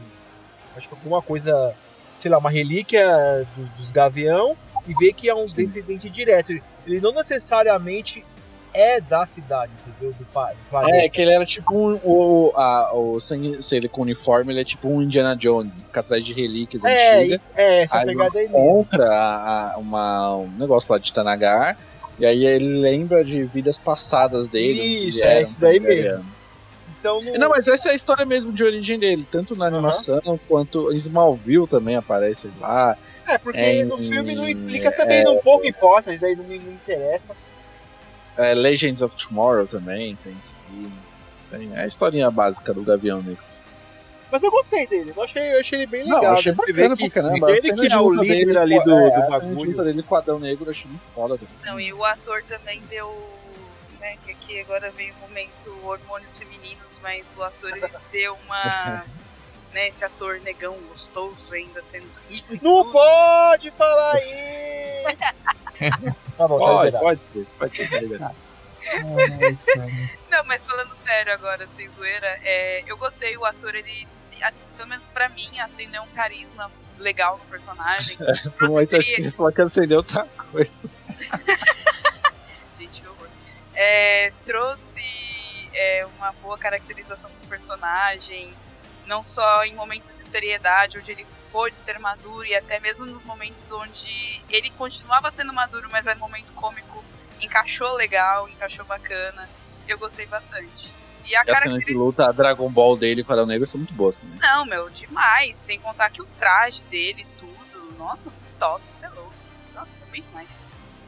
Acho que alguma coisa, sei lá, uma relíquia do, dos Gavião e vê que é um Sim. descendente direto. Ele não necessariamente é da cidade, entendeu? Do, do é, que ele era tipo um. O, a, o sangue, se ele com uniforme, ele é tipo um Indiana Jones, fica atrás de relíquias é, antigas. É, essa aí pegada aí encontra a, a, uma, um negócio lá de Tanagar. E aí ele lembra de vidas passadas dele. Isso, é isso daí mesmo. Então, no... Não, mas essa é a história mesmo de origem dele, tanto na animação uhum. quanto Smallville também aparece lá. É, porque é, no filme não explica também, é, não pouco importa, isso daí não me, não interessa. É, Legends of Tomorrow também tem isso aqui. Tem é a historinha básica do Gavião Negro. Mas eu gostei dele, eu achei, eu achei ele bem legal. Não, achei bacana que, pra caramba. Ele que é o líder dele, ali do, é, do bagulho. Dele com o Adão Negro eu achei muito foda. Também. Não, e o ator também deu né? Que aqui agora vem o momento hormônios femininos, mas o ator ele deu uma. né, esse ator negão gostoso ainda sendo rico. Não tudo. pode falar isso! tá bom, pode, tá pode ser, pode ser, tá Não, mas falando sério agora, sem zoeira, é, eu gostei, o ator, ele, pelo menos pra mim, acendeu um carisma legal no personagem. É, mas seria... que você falou que acendeu outra coisa. é, trouxe é, uma boa caracterização do personagem, não só em momentos de seriedade, onde ele pôde ser maduro, e até mesmo nos momentos onde ele continuava sendo maduro, mas no momento cômico encaixou legal, encaixou bacana. Eu gostei bastante. E a, e característica de luta, a Dragon Ball dele com o Adão Negro são muito boas também. Não, meu, demais. Sem contar que o traje dele, tudo, nossa, top, você é louco. Nossa, também demais.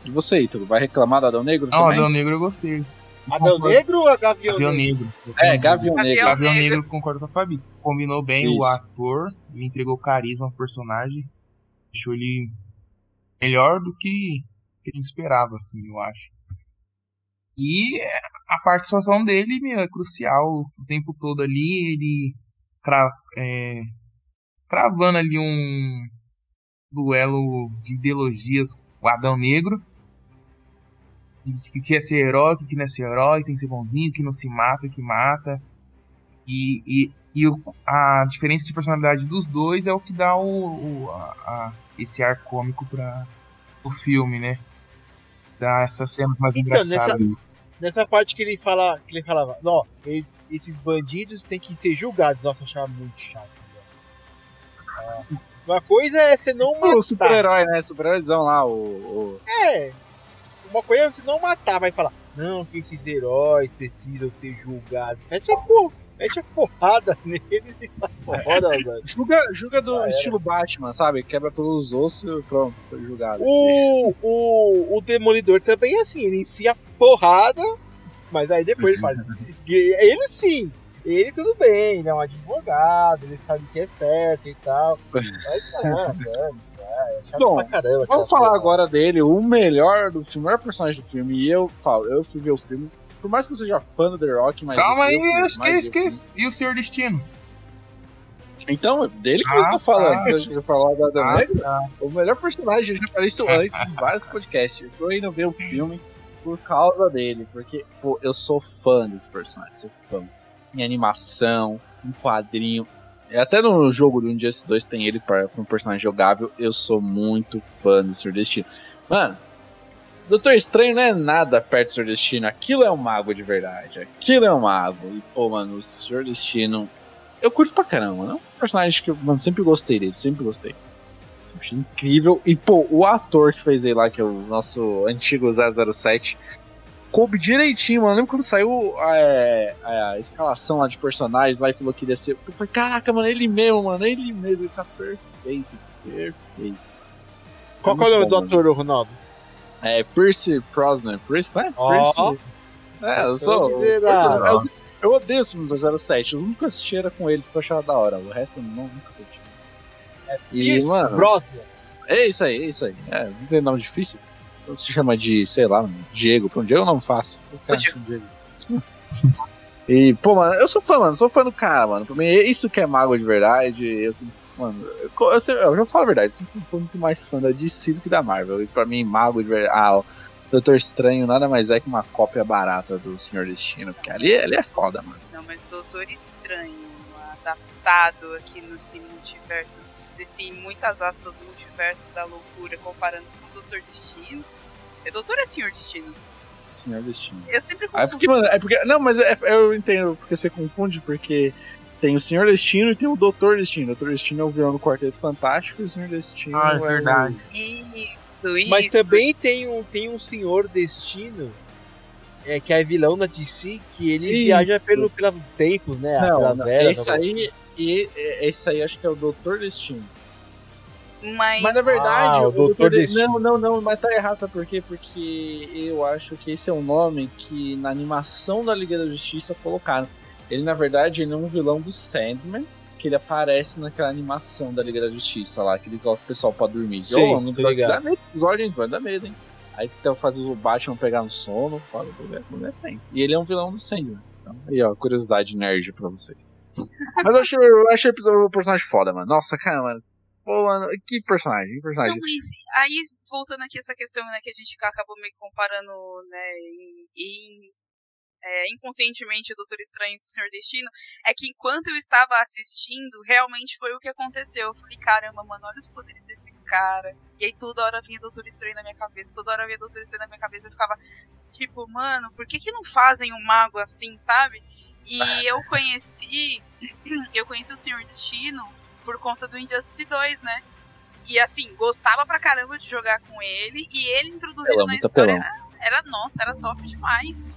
E você, Ítalo, vai reclamar do Adão Negro Não, também? Adão Negro eu gostei. Adão Negro ou Gavião, Gavião Negro? Negro. É, Gavião Gavião Negro. Gavião Negro. Negro, concordo com a Fabi. Combinou bem Isso. o ator, ele entregou carisma ao personagem, deixou ele melhor do que, que ele esperava, assim, eu acho. E a participação dele meu, é crucial. O tempo todo ali, ele cra, é, cravando ali um duelo de ideologias com o Adão Negro. Que quer ser herói, que não é ser herói, tem que ser bonzinho, que não se mata, que mata. E, e, e o- a diferença de personalidade dos dois é o que dá o, o- a- a- esse ar cômico para o filme, né? Dá essas cenas mais Então, engraçadas. nessa- Nessa parte que ele fala, que ele falava, não, esses, esses bandidos têm que ser julgados. Nossa, eu achava muito chato. Nossa. Uma coisa é você não matar. O super-herói, né? Super-heróizão lá, o. o- É. Uma coisa é você não matar, vai falar, não, que esses heróis precisam ser julgados. Mete a, por, mete a porrada neles e tá fora, velho. Julga, julga do era. estilo Batman, sabe? Quebra todos os ossos e pronto, foi julgado. O, o, o Demolidor também é assim, ele enfia porrada, mas aí depois ele faz. ele sim, ele tudo bem, ele é um advogado, ele sabe que é certo e tal. Mas não, dane-se, é Bom, caramba. Vamos falar agora dele, o melhor do filme, o melhor personagem do filme. E eu falo, eu fui ver o filme. Por mais que eu seja fã do The Rock, mas. Calma eu aí, eu mais esqueci, esqueci. E o Senhor Destino? Então, é dele que Ah, eu tô falando. tá. Você acha que eu falar da Ah, Negro? O melhor personagem, eu já falei isso antes em vários podcasts. Eu tô indo ver o filme por causa dele. Porque, pô, eu sou fã desse personagem. Sou fã. Em animação, em quadrinho. Até no jogo do Injustice 2 tem ele para um personagem jogável. Eu sou muito fã do Senhor Destino. Mano, Doutor Estranho não é nada perto do Senhor Destino. Aquilo é um mago de verdade. Aquilo é um mago. E, pô, mano, o Senhor Destino. Eu curto pra caramba. É um personagem que eu mano, sempre gostei dele. Sempre gostei. Sempre achei incrível. E, pô, o ator que fez ele lá, que é o nosso antigo 007, coube direitinho, mano. Eu lembro quando saiu é, a escalação lá de personagens lá e falou que iria ser. Eu falei, caraca, mano, ele mesmo, mano. Ele mesmo. Ele tá perfeito. Perfeito. Qual que é o nome do ator, Ronaldo? É Percy Brosnan. Percy, é? Ó. Percy. É, eu sou. Miserável. Eu, eu odeio os filmes do 07. Os únicos que assisti era com ele, porque eu achava da hora. O resto eu não, nunca curti. E, Isso, mano, é isso aí, é isso aí. É, não tem nome difícil. Se chama de, sei lá, Diego. Pô, Diego eu não faço. Eu quero ser Diego. e, pô, mano, eu sou fã, mano. Sou fã do cara, mano. Pra mim, isso que é mago de verdade. Eu sempre, mano, eu, eu, eu já falo a verdade. Eu sempre fui muito mais fã da DC do que da Marvel. E pra mim, mago de verdade. Ah, o Doutor Estranho nada mais é que uma cópia barata do Senhor Destino. Porque ali, ali é foda, mano. Não, mas o Doutor Estranho, adaptado aqui nesse multiverso, desse, muitas aspas, multiverso da loucura, comparando com o Doutor Destino. É Doutor é Senhor Destino? Senhor Destino. Eu sempre É confundo. porque, mano, é porque. Não, mas é- eu entendo porque você confunde, porque tem o Senhor Destino e tem o Doutor Destino. O Doutor Destino é o vilão do Quarteto Fantástico e o Senhor Destino Ah, é o- verdade. Isso, isso. Mas também tem um, tem um senhor destino, é, que é vilão da DC, que ele Isso. viaja pelo, pelos tempos, né? Não, não, esse aí. E e- esse aí acho que é o Doutor Destino. Mas, Mas na verdade, Ah, o o Doutor Doutor De- Destino. Não, não, não, mas tá errado, sabe por quê? Porque eu acho que esse é um nome que na animação da Liga da Justiça colocaram. Ele, na verdade, ele é um vilão do Sandman, que ele aparece naquela animação da Liga da Justiça lá, que ele coloca o pessoal pra dormir. Sim, Ô, não tô ligado. Dá medo, episódios, mano, dá medo, hein? Aí então faz o Batman pegar no sono, fala, o mulher, mulher tenso. E ele é um vilão do Sandman. Então, aí, ó, curiosidade nerd pra vocês. Mas eu achei, eu achei o episódio- o personagem foda, mano. Nossa, cara, mano. Que personagem, que personagem. Não, mas aí, voltando aqui essa questão, né, que a gente acabou meio comparando, né, em- é, inconscientemente o Doutor Estranho com o Senhor Destino, é que enquanto eu estava assistindo, realmente foi o que aconteceu. Eu falei, caramba, mano, olha os poderes desse cara. E aí toda hora vinha Doutor Estranho na minha cabeça, toda hora vinha Doutor Estranho na minha cabeça, eu ficava, tipo, mano, por que que não fazem um mago assim, sabe? E eu conheci, eu conheci o Senhor Destino por conta do Injustice 2, né? E assim, gostava pra caramba de jogar com ele. E ele introduzido Pelão, na história era, era, nossa, era top demais.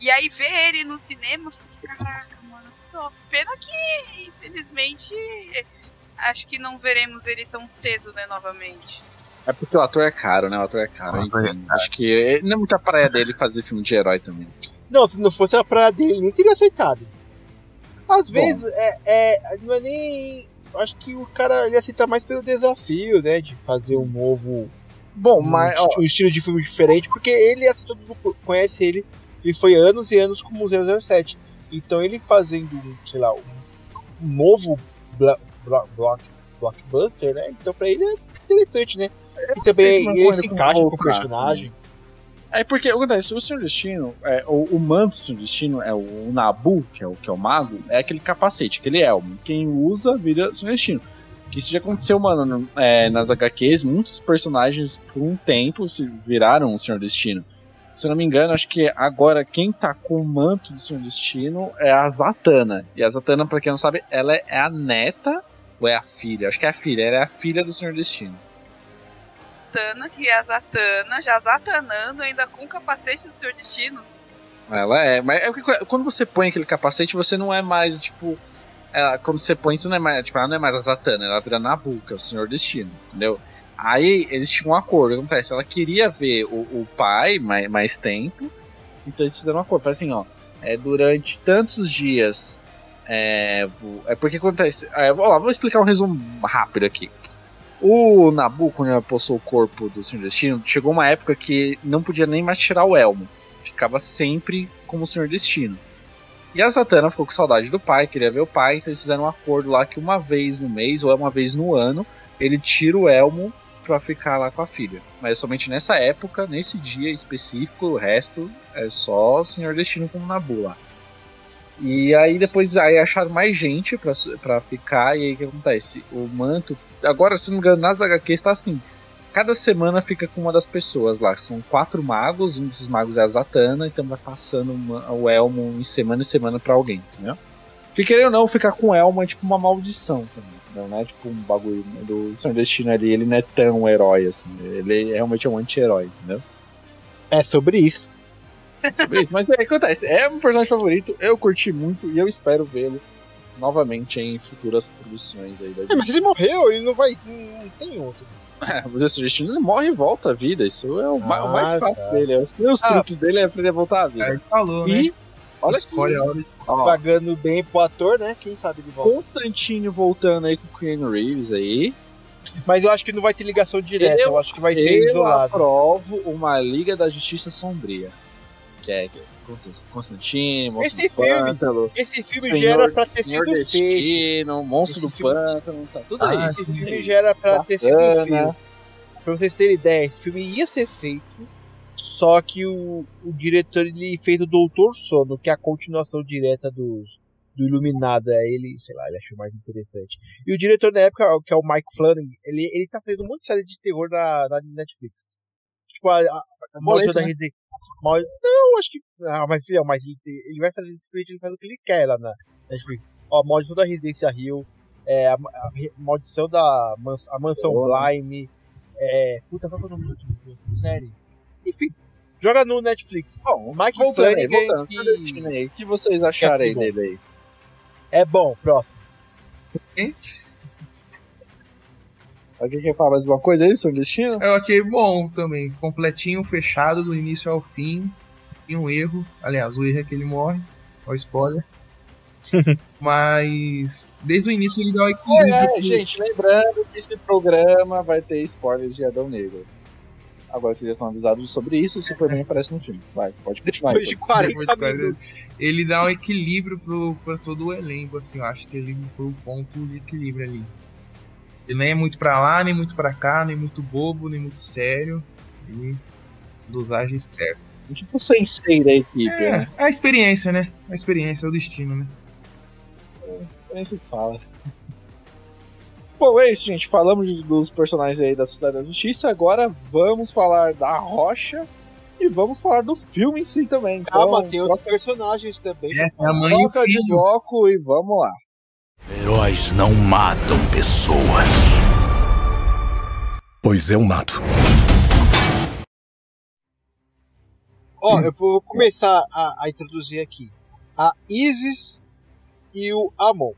E aí ver ele no cinema, eu fiquei, caraca, mano, que top. Pena que, infelizmente, acho que não veremos ele tão cedo, né, novamente. É porque o ator é caro, né? O ator é caro. Ator é então, Acho que não é muita praia dele fazer filme de herói também. Não, se não fosse a praia dele, não teria aceitado. Às vezes, é, é, não é nem. Acho que o cara ele aceita mais pelo desafio, né? De fazer um novo. Bom, um, mas. ó, um estilo de filme diferente, porque ele, assim, todo mundo conhece ele. Ele foi anos e anos como 007. Então ele fazendo, um, sei lá, um, novo bla- bla- block, blockbuster, né? Então pra ele é interessante, né? E também como ele se encaixa com o personagem. É porque acontece, o Senhor Destino, é, o, o manto do Senhor Destino é o Nabu, que é o, que é o mago, é aquele capacete, aquele elmo. Quem usa vira Senhor Destino. Que isso já aconteceu, mano, no- é, nas HQs, muitos personagens por um tempo se viraram o Senhor Destino. Se eu não me engano, acho que agora quem tá com o manto do Senhor Destino é a Zatanna. E a Zatanna, pra quem não sabe, ela é a neta ou é a filha? Acho que é a filha, ela é a filha do Senhor Destino. Zatanna, que é a Zatanna, já zatanando ainda com o capacete do seu destino. Ela é, mas é porque quando você põe aquele capacete, você não é mais, tipo. Ela, quando você põe isso, não é mais, tipo, ela não é mais a Zatanna, ela vira Nabu, que é o Senhor Destino, entendeu? Aí eles tinham um acordo, acontece? Ela queria ver o, o pai mais, mais tempo, então eles fizeram um acordo. Falaram assim, ó, é, durante tantos dias. É, é porque acontece. É, ó, vou explicar um resumo rápido aqui. O Nabu, quando ele possou o corpo do Senhor Destino, chegou uma época que não podia nem mais tirar o elmo ficava sempre como o Senhor Destino. E a Zatanna ficou com saudade do pai, queria ver o pai, então eles fizeram um acordo lá que uma vez no mês ou uma vez no ano ele tira o elmo pra ficar lá com a filha. Mas somente nessa época, nesse dia específico, o resto é só o Senhor Destino como Nabu lá. E aí depois aí acharam mais gente pra ficar, e aí o que acontece? O manto. Agora, se não me engano, nas HQs tá assim. Cada semana fica com uma das pessoas lá. São quatro magos, um desses magos é a Zatanna, então vai passando uma- o elmo em semana em semana pra alguém, entendeu? Que querendo ou não, ficar com o elmo é tipo uma maldição também. Não é tipo um bagulho do Senhor Destino ali, ele não é tão herói assim. Ele realmente é um anti-herói, entendeu? É sobre isso. Sobre isso. Mas é o que acontece. É meu personagem favorito, eu curti muito e eu espero vê-lo novamente em futuras produções aí da É, mas ele morreu, ele não vai. Não tem outro. É, mas esse destino ele morre e volta à vida. Isso é o, ma- o mais Ah, fácil tá. dele. Os primeiros Ah. truques dele é pra ele voltar à Aí vida. ele falou, né? E olha Escolhe a aqui, hora de ó, Pagando bem pro ator, né? Quem sabe ele volta. Constantino voltando aí com o Keanu Reeves aí. Mas eu acho que não vai ter ligação direta, Eu- eu, acho que vai ser Eu isolado. aprovo uma Liga da Justiça Sombria. Que é Constantino, Monstro Esse do filme, Pântano, Esse filme Senhor- já era pra ter Senhor sido feito. Destino, Monstro Esse do filme- Pântano, tá tudo aí. Ah, Esse sim. filme já era pra ter sido Bacana. feito. Pra vocês terem ideia, esse filme ia ser feito, só que o, o diretor ele fez o Doutor Sono, que é a continuação direta dos, do Iluminado. Aí ele, sei lá, ele achou mais interessante. E o diretor na época, que é o Mike Flanagan, ele, ele tá fazendo um monte de série de terror na, na Netflix. Tipo, a, a, a Maldição da né? Mal... Não, acho que. Ah, mas filhão, mas ele, ele vai fazer esse ele faz o que ele quer lá na Netflix. Ó, Maldição da Residência Rio, é, a, a Maldição da mans, a Mansão Boa. Blyme, é. Puta, qual que é o nome do do- série? Enfim, joga no Netflix. Bom, Mike voltando aí, Flanagan voltando. que- O que vocês acharam aí bom. dele aí? É bom, próximo. Alguém quer falar mais uma coisa aí, Senhor Destino? Eu achei bom também. Completinho, fechado, do início ao fim. Tem um erro. Aliás, o erro é que ele morre. Ó, spoiler. Mas desde o início ele dá o equilíbrio. É, pro- gente, lembrando que esse programa vai ter spoilers de Adão Negro. Agora que vocês já estão avisados sobre isso, o Superman aparece no filme. Vai, pode continuar. Depois de. 40 Depois de 40, minutos. Ele dá um equilíbrio pro, pra todo o elenco, assim. Eu acho que ele foi o ponto de equilíbrio ali. Ele nem é muito pra lá, nem muito pra cá, nem muito bobo, nem muito sério. Ele dosagem certa. Tipo o sensei da equipe, É, né? é a experiência, né? A experiência, é o destino, né? Nem se fala. Bom, é isso, gente. Falamos dos personagens aí da Sociedade da Justiça. Agora vamos falar da Rocha e vamos falar do filme em si também. Então, Calma, tem outros troca, personagens também. É, é a mãe e o troca de bloco e vamos lá. Heróis não matam pessoas. Pois eu mato. Ó, eu vou começar a, a introduzir aqui. A Isis e o Amon.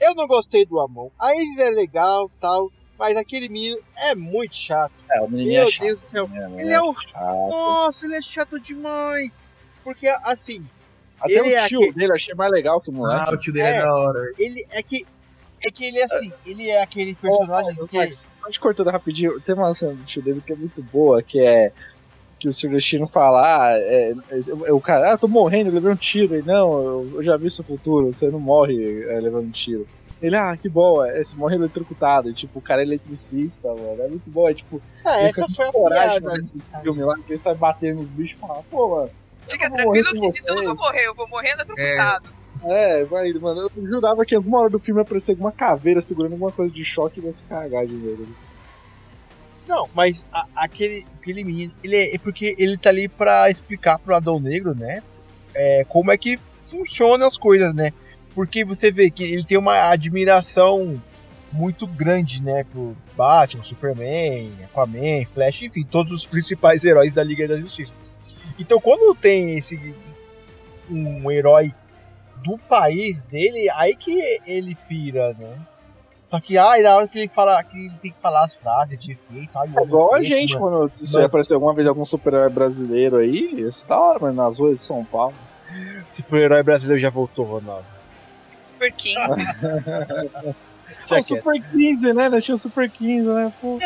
Eu não gostei do Amon. A Isis é legal, tal, mas aquele menino é muito chato. É, o menino Meu é chato. Deus do céu. né? Ele é o- chato. Nossa, ele é chato demais. Porque, assim, Até Ele o é tio aquele- dele achei mais legal que o moleque. Ah, o tio dele é, É. da hora. ele é que. É que ele é assim, ele é aquele personagem Ô, que. Max, só te cortando rapidinho, tem uma cena do tio dele que é muito boa, que é que o Sr. Destino fala, ah, é, é, o cara, ah, eu tô morrendo, eu levei um tiro, e não, eu, eu já vi seu futuro, você não morre é, levando um tiro. Ele, ah, que bom, é, você morre eletrocutado, e, tipo, o cara é eletricista, mano, é muito bom, é tipo, Ah, ele essa fica foi a coragem piada. no filme lá, que ele sai batendo nos bichos e fala, pô, mano, Fica tranquilo que isso eu não vou morrer, eu vou morrer eletrocutado. é, vai, mano, eu jurava que em alguma hora do filme ia aparecer alguma caveira segurando alguma coisa de choque e ia se cagar de medo. Não, mas a- aquele, aquele menino, ele é, é porque ele tá ali pra explicar pro Adão Negro, né? É, como é que funcionam as coisas, né? Porque você vê que ele tem uma admiração muito grande, né? Por Batman, Superman, Aquaman, Flash, enfim, todos os principais heróis da Liga da Justiça. Então quando tem esse um herói do país dele, aí que ele pira, né? Só que ai, na hora que ele fala que ele tem que falar as frases de efeito, ai, É igual a gente, mano. quando se Mano. aparecer alguma vez algum super-herói brasileiro aí, isso é da hora, mano, nas ruas de São Paulo. Super-herói brasileiro já voltou, Ronaldo. Por 15. Tinha o Super 15, né? Nós tinha o Super 15, né? Pô,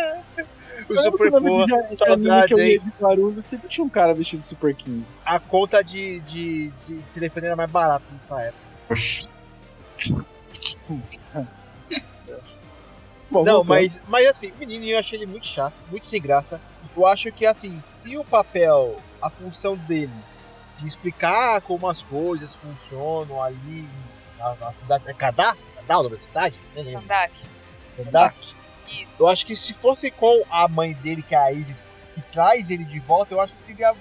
O Super Porra, de anime que saudade, eu de Guarulhos, sempre tinha um cara vestido Super 15. A conta de, de, de telefone era mais barata nessa época. Bom, Não, voltando. mas, mas assim, o menino eu achei ele muito chato, muito sem graça. Eu acho que assim, se o papel, a função dele de explicar como as coisas funcionam ali na, na cidade. É Kadá? Kadá o nome da cidade? Lembro. Kandak. Isso. Eu acho que se fosse com a mãe dele, que é a Iris, que traz ele de volta, eu acho que seria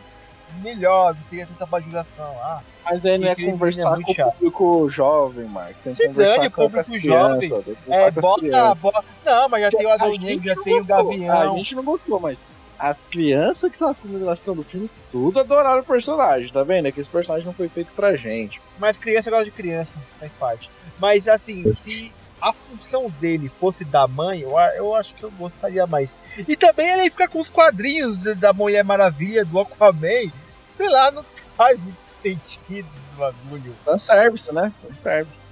melhor, não teria tanta bajulação. Ah, Mas aí não é conversar é com o público jovem, Marcos. Tem que Se conversar dane o com, as público jovem. crianças. É, bota, bota. Não, mas já tem o A Adão gente Negro, já tem o. Gavião. A gente não gostou, mas as crianças que estavam assistindo a ação do filme, tudo adoraram o personagem, tá vendo? É que esse personagem não foi feito pra gente. Mas criança gosta de criança, faz parte. Mas assim, se a função dele fosse da mãe, eu, eu acho que eu gostaria mais. E também ele fica com os quadrinhos de- da Mulher Maravilha, do Aquaman. Sei lá, não faz muito sentido esse bagulho. Fanservice, né? Fanservice.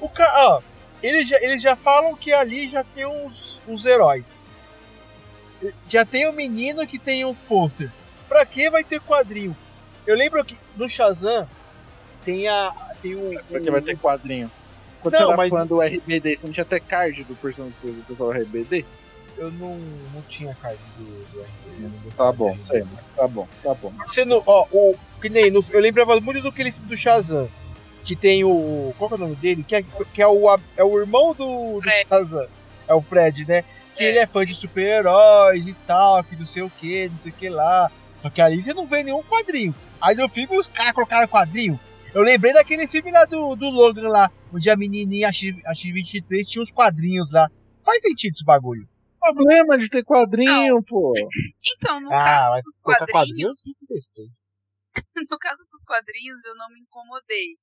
O cara, ó, eles já, eles já falam que ali já tem uns, uns heróis. Já tem o menino que tem um pôster. Pra que vai ter quadrinho? Eu lembro que no Shazam tem a. Tem o. Porque vai ter quadrinho. Quando Não, você era mas- fã do RBD, você não tinha até card do personagem do pessoal do RBD? Eu não, não tinha card do, do eu não Tá bom, sei, tá bom, tá bom. Você não, ó, o, que nem no- eu lembrava muito do aquele filme do Shazam. Que tem o. Qual que é o nome dele? Que é, que é, o, é o irmão do, do. Shazam. É o Fred, né? Que É. ele é fã de super-heróis e tal, que não sei o que, não sei o que lá. Só que ali você não vê nenhum quadrinho. Aí no filme os caras colocaram quadrinho. Eu lembrei daquele filme lá do, do Logan lá, onde a menininha, a X- a X23, tinha os quadrinhos lá. Faz sentido esse bagulho. Problema de ter quadrinho, pô. Então, no ah, caso mas dos quadrinho, quadrinhos, besteira. no caso dos quadrinhos, eu não me incomodei.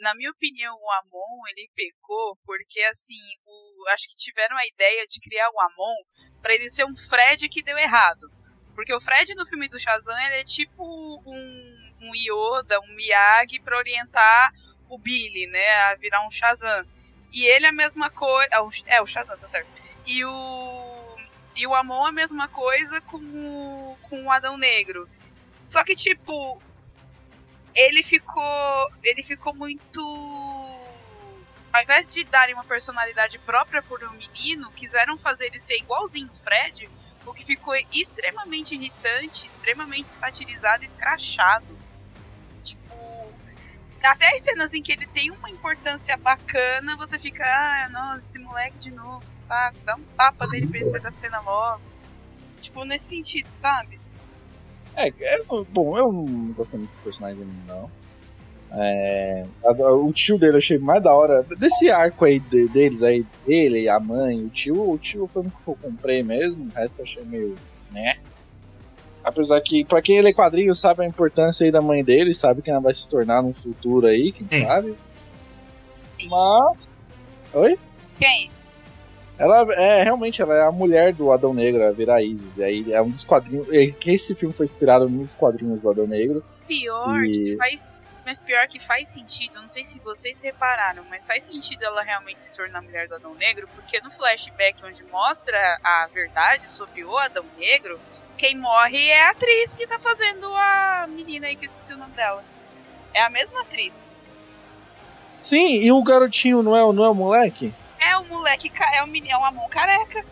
Na minha opinião, o Amon, ele pecou porque, assim, o, acho que tiveram a ideia de criar o Amon pra ele ser um Fred que deu errado. Porque o Fred no filme do Shazam, ele é tipo um, um Yoda, um Miyagi pra orientar o Billy, né, a virar um Shazam. E ele é a mesma coisa... É, o- é, o Shazam, tá certo. E o... E o Amon é a mesma coisa com o, com o Adão Negro. Só que, tipo, ele ficou. Ele ficou muito. Ao invés de darem uma personalidade própria por um menino, quiseram fazer ele ser igualzinho o Fred, o que ficou extremamente irritante, extremamente satirizado escrachado. Até as cenas em que ele tem uma importância bacana, você fica, ah, nossa, esse moleque de novo, saco, dá um tapa nele pra ele sair da cena logo. Tipo, nesse sentido, sabe? É, é, bom, eu não gostei muito desse personagem, não. É, o tio dele eu achei mais da hora. Desse arco aí de- deles aí, dele, a mãe, o tio, o tio foi o que eu comprei mesmo, o resto eu achei meio. né? Apesar que, pra quem lê quadrinhos, sabe a importância aí da mãe dele, sabe que ela vai se tornar no futuro aí, quem Sim. sabe. Mas. Oi? Quem? Ela é realmente ela é a mulher do Adão Negro, a virar Isis. E aí é um dos quadrinhos. Que esse filme foi inspirado nos quadrinhos do Adão Negro. Pior E- que faz. Mas pior que faz sentido, não sei se vocês repararam, mas faz sentido ela realmente se tornar a mulher do Adão Negro, porque no flashback onde mostra a verdade sobre o Adão Negro, quem morre é a atriz que tá fazendo a menina aí que eu esqueci o nome dela. É a mesma atriz. Sim, e o garotinho não é, o- não é o moleque? É o moleque, é o menino, é um amor careca.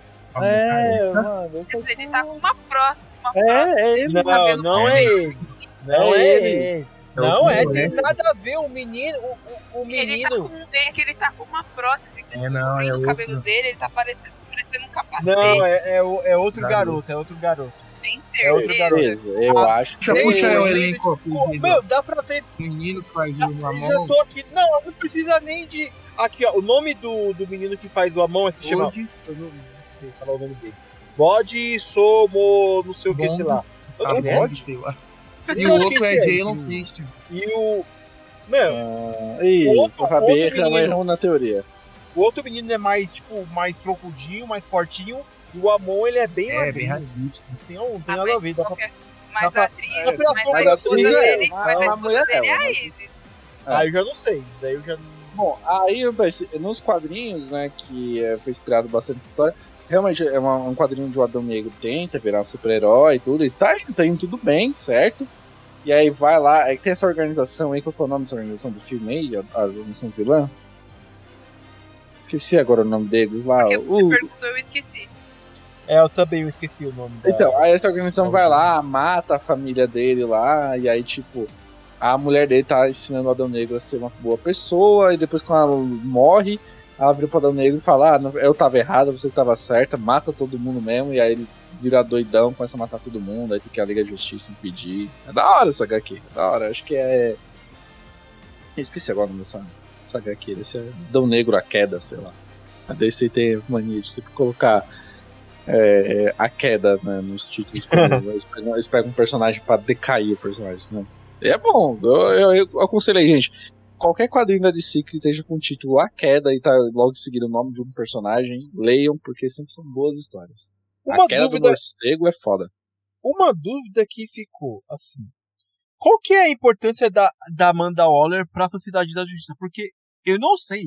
É, mano. eu Quer dizer, ele tá com uma próstata. Uma próstata. É, é ele. Não, não é ele. Não É é ele. É Não o é, tem nada a ver o menino. O, o, o Ele tá menino. com, é que ele tá com uma prótese É, não, é no cabelo dele, ele tá parecendo, parecendo um capacete. Não, é, é, o- é outro Garoto. garoto, é outro garoto. Tem é outro certeza. garoto. Beleza, eu Ah, acho que Deixa eu Ei, puxar o elenco aqui. Meu, dá pra ver. O menino que faz o eu já Ramon. tô aqui. Não, não precisa nem de. Aqui, ó. O nome do, do menino que faz o Amon é se chama. Hoje, Eu não, não sei falar o nome dele. Bode Somo, não sei o que, sei lá. sabe, Eu Bob, sei lá. E Eu o outro é esqueci, Jalen Christian. E o. Meu, Ah, Ih, O outro- o Rabi outro errou menino. errou na teoria. o outro menino é mais, tipo, mais troncudinho, mais fortinho. E o Amon, ele é bem É, bem raquítico. Não tem, não tem Ah, nada mas a ver. Dá pra... qualquer- Mas a atriz, é, mas, a mas a esposa atriz dele, é mas a mulher dele é a? Isis. Aí eu já não sei. Daí eu já não. Bom, aí nos quadrinhos, né, que é, foi inspirado bastante essa história, realmente é uma- um quadrinho de o Adão Negro tenta virar um super-herói e tudo, e tá, tá indo tudo bem, certo? E aí vai lá, aí tem essa organização aí, qual que é o nome dessa organização do filme aí, a, a organização vilã? Esqueci agora o nome deles lá. Porque você o- perguntou, eu esqueci. É, eu também eu esqueci o nome. Da... Então, aí essa organização vai lá, mata a família dele lá, e aí, tipo, a mulher dele tá ensinando o Adão Negro a ser uma boa pessoa, e depois quando ela morre, ela vira pro Adão Negro e fala, ah, eu tava errada, você que tava certa, mata todo mundo mesmo, e aí ele vira doidão, começa a matar todo mundo, aí fica a Liga de Justiça impedir. É da hora essa HQ, é da hora, acho que é... Eu esqueci agora o nome dessa, dessa HQ, esse é Adão Negro a Queda, sei lá. A DC tem mania de sempre colocar é, a queda né, nos títulos. eles, pegam, eles pegam um personagem pra decair o personagem. Né? E é bom, eu, eu, eu aconselho aí, gente. Qualquer quadrinho da DC que esteja com o título A Queda e tá logo em seguida o nome de um personagem, leiam, porque sempre são boas histórias. Uma a queda dúvida, do morcego é foda. uma dúvida que ficou, assim. Qual que é a importância da, da Amanda Waller pra Sociedade da Justiça? Porque eu não sei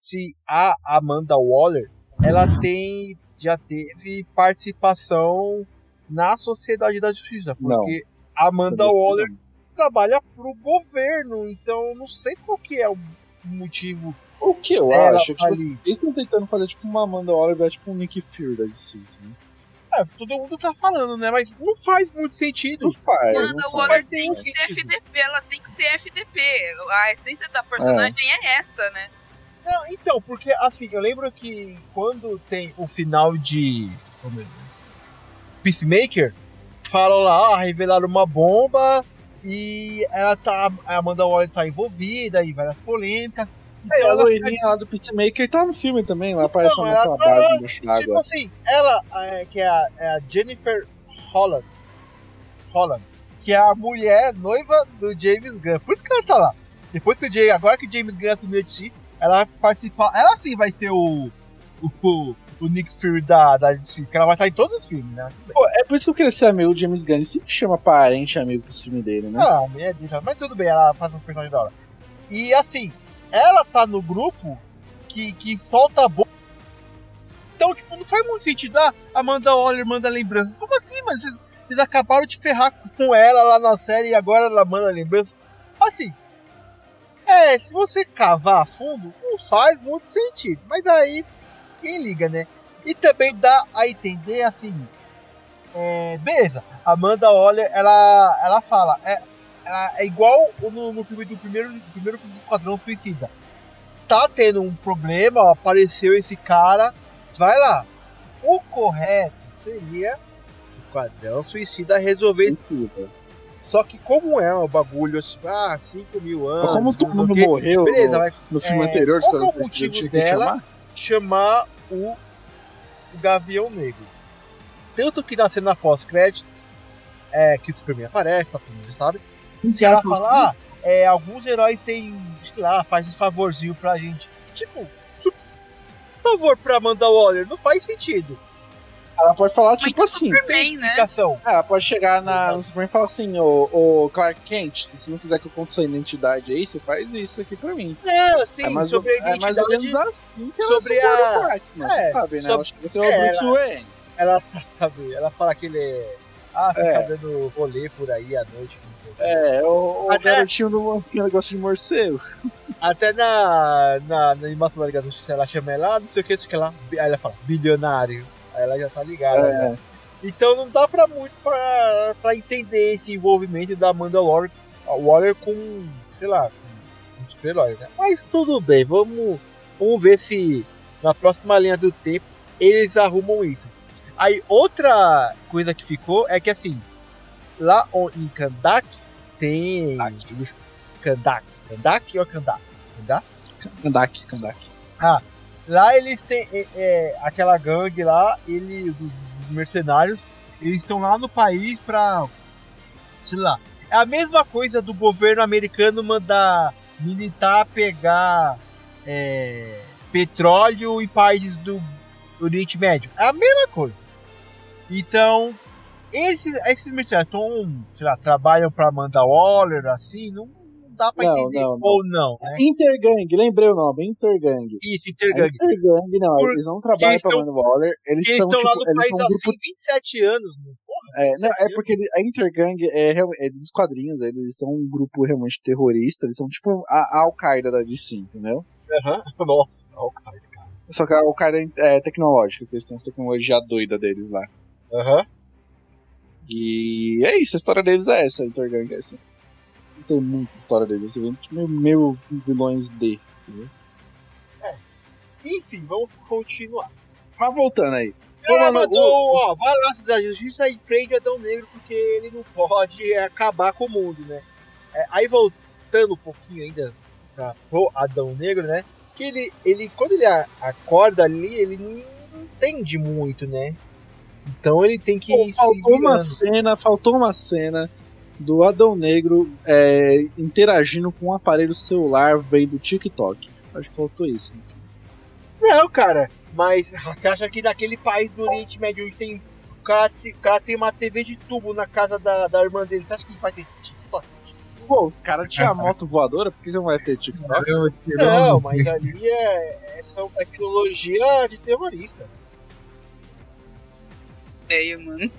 se a Amanda Waller, ela tem, já teve participação na Sociedade da Justiça. Não. Porque a Amanda Waller trabalha pro governo, então eu não sei qual que é o motivo O que eu acho é que tipo, ali. eles estão tentando fazer tipo uma Amanda Waller, tipo um Nick Fury da DC. Né? É, todo mundo tá falando, né? Mas não faz muito sentido. Não faz, Amanda não Waller tem que ser FDP, ela tem que ser FDP. A essência da personagem é, essa, né? Não, então, porque assim, eu lembro que quando tem o final de. meu Deus, Peacemaker, falam lá, ah, revelaram uma bomba e ela tá. A Amanda Waller tá envolvida em várias polêmicas. Então É, a ela loirinha lá do Peacemaker tá no filme também, lá aparece Então, naquela ela tá- base Tipo d'água. assim, ela, é, que é a, é a Jennifer Holland, Holland, que é a mulher noiva do James Gunn. Por isso que ela tá lá. Depois que o James, agora que o James Gunn assumiu a ela vai participar. Ela sim vai ser o. o, o Nick Fury da, da DC, que ela vai estar em todos os filmes, né? Pô, é por isso que eu queria ser amigo do James Gunn. Ele sempre chama parente amigo pro filme dele, né? Ah, a mulher dele, mas tudo bem, ela faz um personagem da hora. E assim, ela tá no grupo que, que solta a bomba. Então, tipo, não faz muito sentido. Ah, Amanda Waller manda lembranças. Como assim, mas vocês, vocês acabaram de ferrar com ela lá na série e agora ela manda lembranças. Assim, é, se você cavar a fundo, não faz muito sentido. Mas aí, quem liga, né? E também dá a entender, assim, é, beleza, Amanda Waller, ela, ela fala, é, ela é igual no, no filme do primeiro, primeiro Esquadrão Suicida. Tá tendo um problema, ó, apareceu esse cara, vai lá. O correto seria o Esquadrão Suicida resolver. Mentira. Só que como é um bagulho assim, ah, 5 mil anos. Mas como todo o mundo morreu Beleza, no, vai no filme é, anterior, qual é o motivo dela? chamar? chamar o, o Gavião Negro. Tanto que na cena pós-créditos, é, que o Superman aparece, tá todo mundo já sabe, ela fala, ah, é, alguns heróis têm, sei lá, faz um favorzinho pra gente. Tipo, favor, pra Amanda Waller, não faz sentido. Ela pode falar, Mas tipo do assim. Superman, né? Explicação. Ela pode chegar na, no Superman e falar assim, ô, ô Clark Kent, se você não quiser que eu conte sua identidade aí, você faz isso aqui pra mim. Não, sim, é mais, sobre a ou- é mais ou identidade. menos assim que ela sobre torna a- o Batman, é, você sabe, né? sobre- Ela chega a ser o é, Bruce ela- Wayne. Ela sabe, ela fala que ele é. Ah, fica É. dando rolê por aí à noite. não sei o quê. É, o, o Até- garotinho do negócio de morcego. Até na, na, na animação da Liga da Justiça ela chama ela, não sei o que, não sei o que lá. Aí ela fala, bilionário. Ela já tá ligada. né? É, Então não dá pra muito pra, pra entender esse envolvimento da Amanda Waller com, sei lá, com um super-herói, né? Mas tudo bem, vamos, vamos ver se na próxima linha do tempo eles arrumam isso. Aí outra coisa que ficou é que assim, lá em Kandak tem. Kandak. Kandak. Kandak ou Kandak? Kandak? Kandak, Kandak. Lá eles têm é, é, aquela gangue lá, ele, dos, mercenários, eles estão lá no país pra. Sei lá. É a mesma coisa do governo americano mandar militar pegar é, petróleo em países do Oriente Médio. É a mesma coisa. Então, esses, esses mercenários estão, sei lá, trabalham pra Amanda Waller, assim, não dá pra Não, entender não, não. ou não. Né? Intergang, lembrei o nome, Intergang. Isso, A Intergang. Intergang, não, Por- eles não trabalham eles pra tão- Amanda Waller, eles, Eles são estão tipo, lá no eles país são um grupo 27 anos, mano. Porra, É, não, 27 é porque ele- a Intergang é, é dos quadrinhos, eles são um grupo realmente terrorista, eles são tipo a, a Al-Qaeda da DC, entendeu? Aham. Nossa, o cara, cara. Só que a Al-Qaeda é tecnológica, que eles têm a tecnologia doida deles lá. Aham. E é isso, a história deles é essa, a Intergang é essa. Não tem muita história deles, assim, tipo, meio, meio vilões de, entendeu? Enfim, vamos continuar. Mas voltando aí. Ela mano, mandou, o- ó, vai lá, Cidade da Justiça e prende o Adão Negro porque ele não pode é, acabar com o mundo, né? É, aí voltando um pouquinho ainda pra, pro Adão Negro, né? Que ele, ele quando ele acorda ali, ele não, entende muito, né? Então ele tem que Pô, faltou uma cena, faltou uma cena do Adão Negro é, interagindo com um aparelho celular vendo TikTok. Acho que faltou isso. Não, cara, mas você acha que naquele país do Oriente Médio onde tem. O cara, o cara tem uma TV de tubo na casa da, da irmã dele. Você acha que ele vai ter TikTok? Pô, os caras tinham a moto voadora, por que não vai ter TikTok? Eu tirando- Não, mas ali é, é tecnologia de terrorista. Ideia, mano.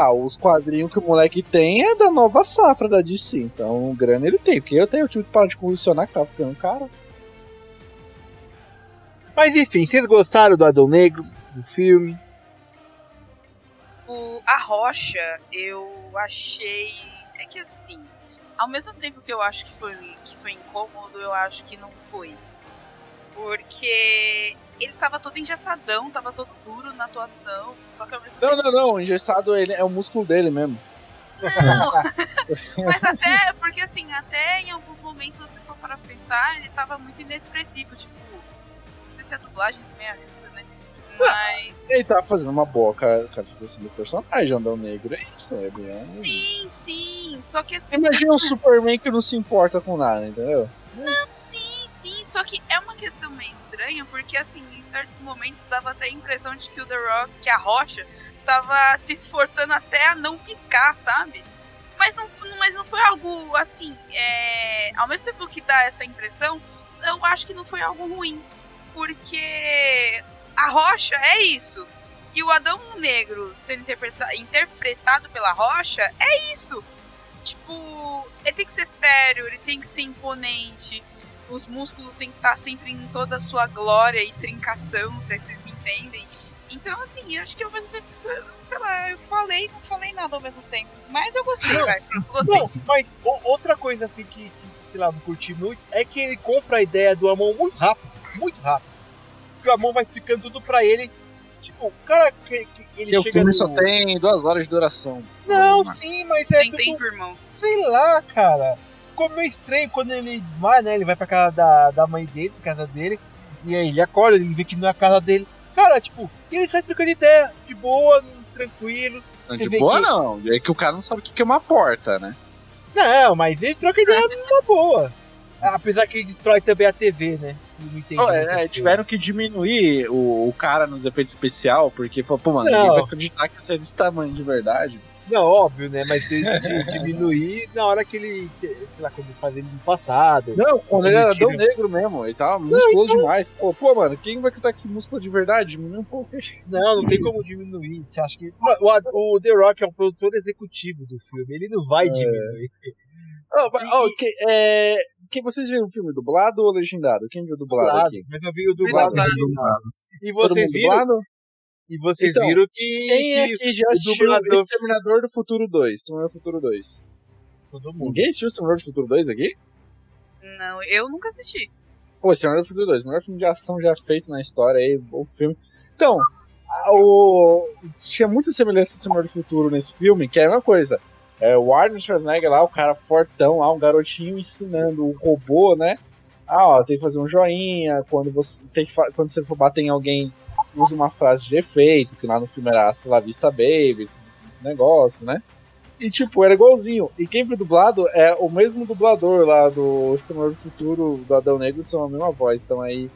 Ah, os quadrinhos que o moleque tem é da nova safra da DC, então grana ele tem, porque eu tenho, eu tive que parar de condicionar que tava ficando caro. Mas enfim, vocês gostaram do Adão Negro, do filme? O, a rocha, eu achei. É que assim, ao mesmo tempo que eu acho que foi, que foi incômodo, eu acho que não foi. Porque ele tava todo engessadão, tava todo duro na atuação, só que ao mesmo Não, tempo. não, não, o engessado ele, é o músculo dele mesmo. Não! Mas até, porque assim, até em alguns momentos, se for para pensar, ele tava muito inexpressivo, tipo. Não sei se a dublagem também ajuda, né? Mas. Ele tá fazendo uma boa cara- caracterização do personagem, Andão Negro, é isso, é um... Sim, sim. Só que assim. Imagina um Superman que não se importa com nada, entendeu? Sim, só que é uma questão meio estranha, porque assim, em certos momentos dava até a impressão de que o The Rock, que a Rocha, tava se esforçando até a não piscar, sabe? Mas não, mas não foi algo assim, é... ao mesmo tempo que dá essa impressão, eu acho que não foi algo ruim. Porque a Rocha é isso. E o Adão Negro sendo interpreta- interpretado pela Rocha é isso. Tipo, ele tem que ser sério, ele tem que ser imponente. Os músculos têm que estar sempre em toda a sua glória e trincação, se é que vocês me entendem. Então, assim, eu acho que ao mesmo tempo, sei lá, eu falei não falei nada ao mesmo tempo. Mas eu gostei, vai, pronto, gostei. Não, mas o- outra coisa assim que, que, sei lá, não curti muito é que ele compra a ideia do Amon muito rápido, muito rápido. Que o Amon vai explicando tudo pra ele. Tipo, o cara que, que ele E o chega filme no... só tem duas horas de duração. Não, sim, mas é Sem tudo, tempo, irmão. sei lá, cara. Ficou meio estranho quando ele vai, né? Ele vai pra casa da, da mãe dele, casa dele. E aí ele acorda, ele vê que não é a casa dele. Cara, tipo, ele sai trocando ideia, de boa, tranquilo. Não, de boa que- não, é que o cara não sabe o que é uma porta, né? Não, mas ele troca ideia numa boa. Apesar que ele destrói também a TV, né? não é, é, tiveram que diminuir o, o cara nos efeitos especial, porque falou, pô, mano, Não. ninguém vai acreditar que você é desse tamanho de verdade. Não, óbvio, né? Mas de, de diminuir na hora que ele. que- Sei lá, quando faz ele no passado. Não, quando ele era tão negro mesmo, ele tava musculoso demais. Pô, pô, mano, quem vai acreditar que esse músculo é de verdade? Diminui um pouco. Não, não tem como diminuir. Você acha que. O, o The Rock é o produtor executivo do filme, ele não vai diminuir. Oh, mas, oh, que, é, que vocês viram o filme dublado ou legendado? Quem viu dublado Dublado, aqui? mas eu vi o dublado. Dublado. original. E vocês viram, dublado? E vocês Então, viram que. Quem é que já o assistiu dublador- Exterminador do Futuro 2? Exterminador do Futuro 2. Todo mundo. Ninguém assistiu Exterminador do Futuro 2 aqui? Não, eu nunca assisti. Pô, Exterminador do Futuro 2, o melhor filme de ação já feito na história aí, bom filme. Então, o... tinha muita semelhança com Exterminador do Futuro nesse filme, que é a mesma coisa. É, o Arnold Schwarzenegger lá, o cara fortão lá, um garotinho ensinando o robô, né? Ah, ó, tem que fazer um joinha, quando você, tem que fa- quando você for bater em alguém, usa uma frase de efeito, que lá no filme era Hasta la Vista Baby, esse, negócio, né? E tipo, era igualzinho. E quem foi dublado é o mesmo dublador lá do Exterminador do Futuro, do Adão Negro, são a mesma voz. Então aí,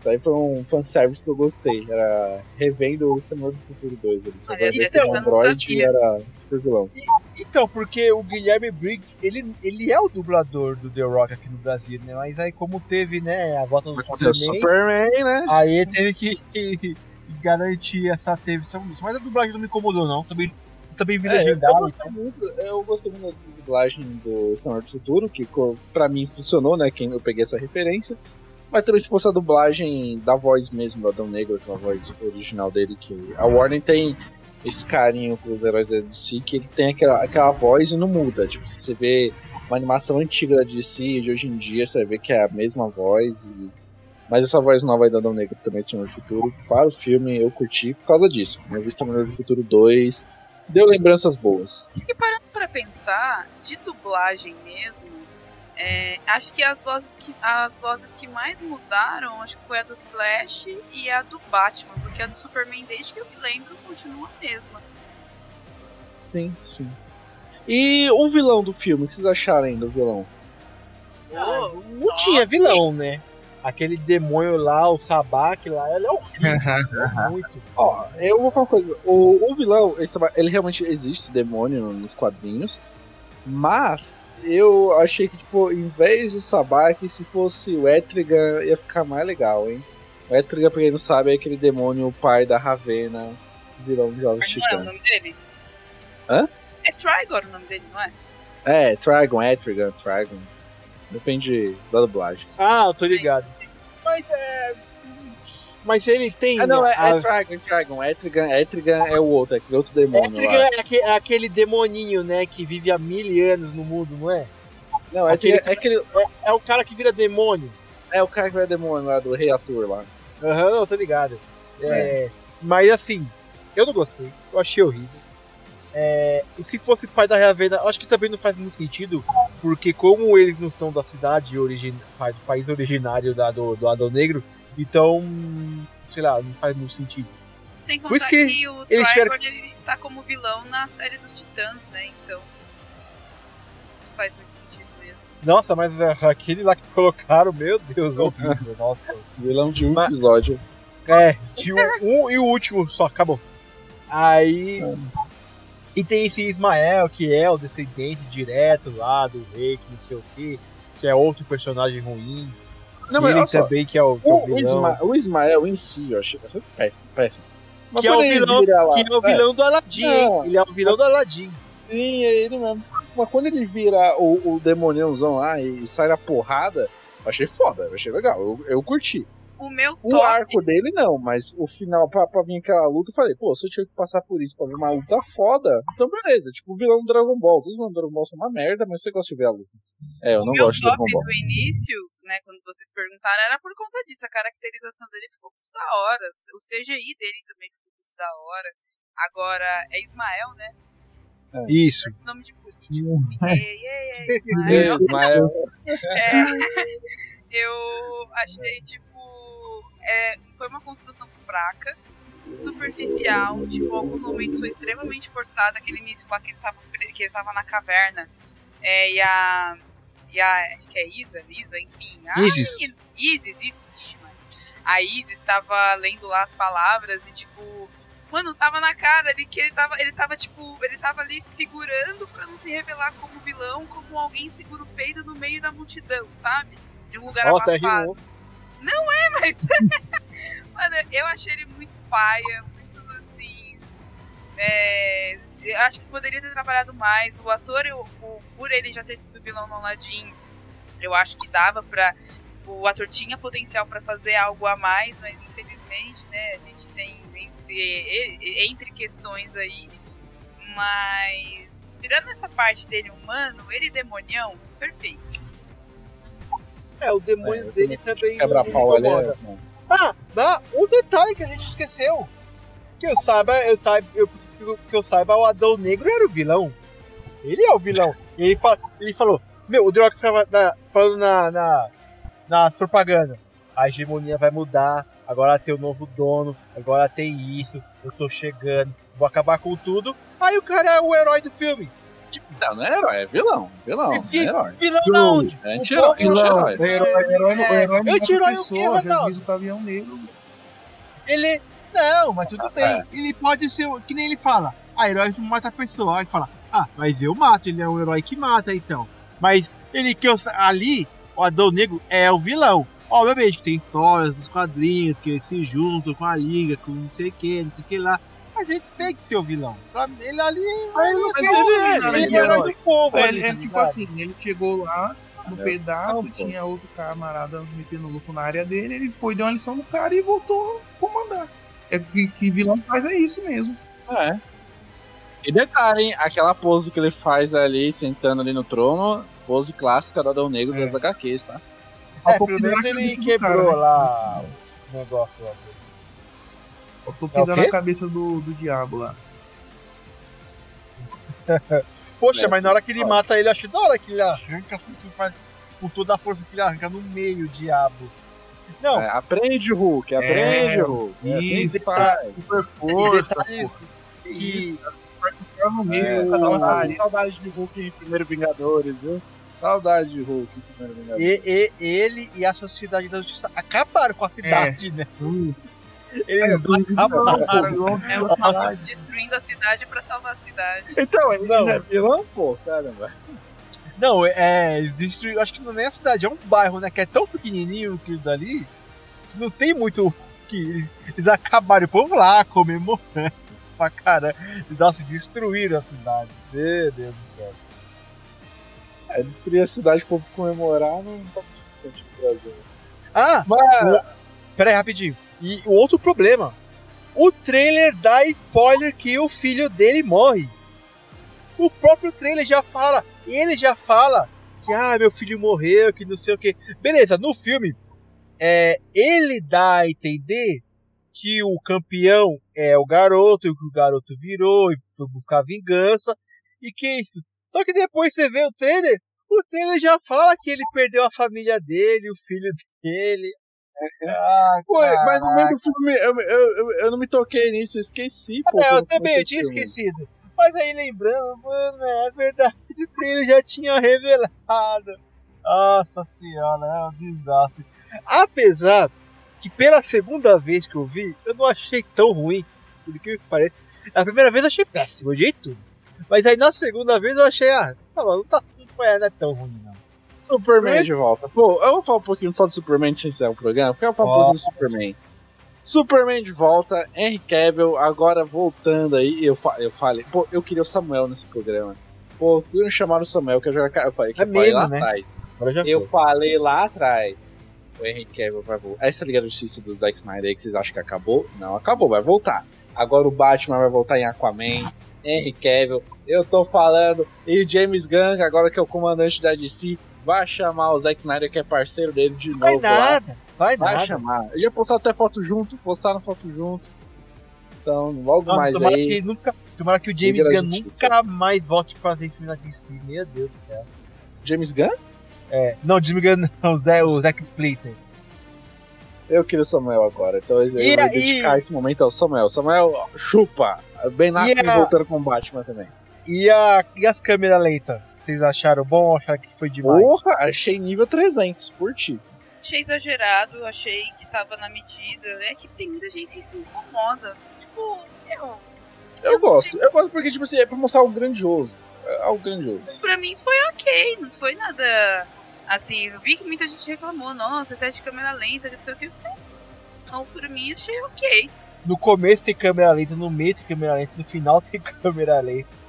isso aí foi um fanservice que eu gostei. Era revendo o Exterminador do Futuro 2. Ele só vai ver eu um não android e era super vilão. Então, porque o Guilherme Briggs, ele, ele é o dublador do The Rock aqui no Brasil, né? Mas aí como teve, né, a volta do O Superman, Superman, né? aí ele teve que, que garantir essa teve Mas a dublagem não me incomodou, não. Também, também vi É, eu, legendado. gostei muito, eu gostei muito da dublagem do Exterminador do Futuro, que pra mim funcionou, né? Quem eu peguei essa referência. Mas também se fosse a dublagem da voz mesmo do Adão Negro, aquela voz original dele, que a Warner tem esse carinho com os heróis da DC, que eles têm aquela, aquela voz e não muda. Tipo, você vê uma animação antiga da DC de hoje em dia, você ver que é a mesma voz. E... Mas essa voz nova aí do Adão Negro também tinha no futuro. Para o filme eu curti por causa disso. Eu vi Exterminador do Futuro 2. Deu lembranças boas. Acho que parando pra pensar, de dublagem mesmo, é, acho que as vozes que as vozes que mais mudaram, acho que foi a do Flash e a do Batman, porque a do Superman, desde que eu me lembro, continua a mesma. Sim, sim. E o vilão do filme, o que vocês acharam aí do vilão? Ah, não tinha vilão, né? Aquele demônio lá, o Sabak lá, ele é horrível. muito. Ó, eu vou falar uma coisa. O, o vilão, taba- ele realmente existe, esse demônio, nos quadrinhos. Mas eu achei que, tipo, em vez do Sabak, se fosse o Etrigan, ia ficar mais legal, hein? O Etrigan, pra quem não sabe, é aquele demônio, o pai da Ravena, vilão de Jovens Mas não é o nome dele? Hã? É Trigor o nome dele, não é? É, Trigon, Etrigan, Trigon. Depende da dublagem. Ah, eu tô ligado. Mas é. Mas ele tem. Ah, não, é, a... é Trigon, Trigon. Etrigan, Etrigan é o outro, é aquele outro demônio Etrigan lá. é, aque- é aquele demoninho, né? Que vive há mil anos no mundo, não é? Não, é aquele, é aquele. É o cara que vira demônio. É o cara que vai demônio lá do Rei Ator lá. Aham, não, tô ligado. É, Mas assim, eu não gostei. Eu achei horrível. É, e se fosse pai da Ravena, acho que também não faz muito sentido, porque como eles não são da cidade do país originário da, do, do Adão Negro, então, sei lá, não faz muito sentido. Sem Por isso contar que que, o eles Trigor tiveram- ele tá como vilão na série dos Titãs, né? Então. Não faz muito sentido mesmo. Nossa, mas ah, aquele lá que colocaram, meu Deus, horrível, nossa. Vilão de um Mas- episódio. É, de um, um e o último só, acabou. Aí. E tem esse Ismael, que é o descendente direto lá do rei, que não sei o que, que é outro personagem ruim. Não, mas ele também, que é o, que é o o, o, vilão. Isma- o Ismael em si, eu achei bastante péssimo, péssimo. Mas Que é, o vilão, lá- que é o vilão do Aladdin, hein? Ele é o vilão do Aladdin. Sim, é ele mesmo. Mas quando ele vira o, o demoniãozão lá e sai na porrada, eu achei foda, eu achei legal, eu, eu curti. O meu O top. arco dele não, mas o final, pra, pra vir aquela luta, eu falei, pô, se eu tinha que passar por isso pra ver uma luta foda, então beleza. Tipo o vilão do Dragon Ball. Todos os vilões do Dragon Ball são uma merda, mas você gosta de ver a luta. É, eu não o meu gosto de top Dragon Ball. do início, né, quando vocês perguntaram, era por conta disso. A caracterização dele ficou muito da hora. O CGI dele também ficou muito da hora. Agora, é Ismael, né? Isso. Esse nome de político. É, é, é, Ismael. Ismael. É, eu achei, tipo, é, foi uma construção fraca, superficial, tipo, em alguns momentos foi extremamente forçada, aquele início lá que ele tava, que ele tava na caverna, é, e a e a. Acho que é Isa, Isa, enfim. A Isis. menina- Isis, isso. A Isis tava lendo lá as palavras e, tipo. Mano, tava na cara ali que ele tava, ele tava, tipo, ele tava ali segurando pra não se revelar como vilão, como alguém segura o peido no meio da multidão, sabe? De um lugar até abafado. rimou. mas. Mano, eu achei ele muito paia, muito assim. É, eu acho que poderia ter trabalhado mais. O ator, eu- o- por ele já ter sido vilão no Aladdin, eu acho que dava pra. O ator tinha potencial pra fazer algo a mais, mas infelizmente, né, a gente tem entre, entre questões aí. Mas. Tirando essa parte dele humano, ele demonião, perfeito. É, o demônio É, dele também. Quebra-pau ali é. Ah, dá um detalhe que a gente esqueceu. Que eu saiba, eu saiba, eu, que eu saiba, o Adão Negro era o vilão. Ele é o vilão. Ele, fala, ele falou, meu, o The Rock ficava na- falando na, na, na propaganda. A hegemonia vai mudar, agora tem o novo dono, agora tem isso, eu tô chegando, vou acabar com tudo. Aí o cara é o herói do filme. Não, não é herói, é vilão. Vilão, é herói. Vilão Dude, não, onde? é anti-herói, anti-herói. O herói, o herói, o É, o quê, Ronaldo? Ele. Não, mas tudo bem. É. Ele pode ser. Que nem ele fala. Ah, herói não mata a pessoa. Aí ele fala. Ah, mas eu mato. Ele é um herói que mata, então. Mas ele que eu, ali, o Adão Negro é o vilão. Obviamente que tem histórias dos quadrinhos, que eles se juntam com a liga, com não sei o que, não sei o que lá. Mas ele tem que ser o vilão. Pra ele ali Mas ele, é, é, ele ele é é o herói herói. do povo. Ele, ali, é tá tipo ligado? assim, ele chegou lá no É. pedaço, Não, pô. tinha outro camarada metendo louco na área dele, ele foi, deu uma lição no cara e voltou a comandar. É que, que vilão faz é isso mesmo. É. E detalhe, hein? Aquela pose que ele faz ali, sentando ali no trono, pose clássica do Adão Negro É. das HQs, tá? É, pelo pisando menos ele quebrou cara, né? lá o negócio lá. Eu tô É na cabeça do, do diabo lá. Poxa, É, mas na hora que ele mata ele, achei da hora que ele arranca assim, que faz com toda a força que ele arranca no meio, o diabo. Não, É, aprende, Hulk, aprende, É, Hulk. É assim isso, se faz. Super força, detalhe pô. que no meio. É, saudade, saudade de Hulk em Primeiro Vingadores, viu? Saudade de Hulk em Primeiro Vingadores. e- e- ele e a Sociedade da Justiça acabaram com a cidade, né? Hum, Eles acabaram. É o famoso destruindo a cidade pra salvar a cidade. Então, ele Não. não é vilão, pô, caramba. Não, é. destruíram- Acho que não é a cidade, é um bairro, né? Que é tão pequenininho aquilo dali. Que não tem muito. o Que eles, eles acabaram o povo lá comemorando pra caramba. Eles nossa, destruíram a cidade. Meu Deus do céu. É, destruir a cidade pro povo comemorar não tá muito distante do Brasil. Ah, Mas, Pera aí, rapidinho. E o outro problema. O trailer dá spoiler que o filho dele morre. O próprio trailer já fala. Ele já fala que, ah, meu filho morreu, que não sei o que. Beleza, no filme, é, ele dá a entender que o campeão é o garoto, e que o garoto virou e foi buscar vingança. E que é isso. Só que depois você vê o trailer, o trailer já fala que ele perdeu a família dele, o filho dele. Ah, pô, mas no meio do filme eu, eu, eu, eu não me toquei nisso, eu esqueci, pô. É, eu também, eu tinha filme. esquecido. Mas aí lembrando, mano, é verdade, o trailer já tinha revelado. Nossa senhora, é um desastre. Apesar que pela segunda vez que eu vi, eu não achei tão ruim, por que parece. A primeira vez eu achei péssimo, de tudo. Mas aí na segunda vez eu achei, ah, tá bom, não, tá, não, foi, não é tão ruim não. Superman de volta. Pô, eu vou falar um pouquinho só do Superman antes de encerrar o programa, porque eu vou falar um Ó. pouquinho do Superman. Superman de volta, Henry Cavill, agora voltando aí, eu, fa eu falei, pô, eu queria o Samuel nesse programa. Pô, não chamar o Samuel, que eu já eu falei, que É eu falei mesmo, lá né? atrás. Eu foi. falei lá atrás. O Henry Cavill vai voltar. Essa Liga da Justiça do Zack Snyder aí que vocês acham que acabou? Não, acabou, vai voltar. Agora o Batman vai voltar em Aquaman. Henry Cavill, eu tô falando. E James Gunn, agora que é o comandante da DC, vai chamar o Zack Snyder, que é parceiro dele, de Vai novo nada, vai Vai nada. chamar. Eu já postaram até foto junto, postaram foto junto. Então, logo Nossa, mais tomara, aí. que nunca, tomara que o James Gunn nunca mais volte pra fazer filme na DC, meu Deus do céu. James Gunn? É, não, James Gunn não, o, Zé, o Zack Splitter. Eu queria o Samuel agora. Então eu E vou dedicar esse momento ao Samuel. Samuel, chupa! Ben Affleck E a- voltando com o Batman também. E, a, e as câmeras lentas? Vocês acharam bom ou acharam que foi demais? Porra, achei nível 300, curti. Achei exagerado, achei que tava na medida. É que tem muita gente que se incomoda. Tipo, eu. Eu gosto, eu gosto porque, tipo assim, é pra mostrar algo grandioso. É algo grandioso. Pra mim foi ok, não foi nada. Assim, eu vi que muita gente reclamou, nossa, set de câmera lenta, não sei o que. Então, pra mim, achei ok. No começo tem câmera lenta, no meio tem câmera lenta, no final tem câmera lenta.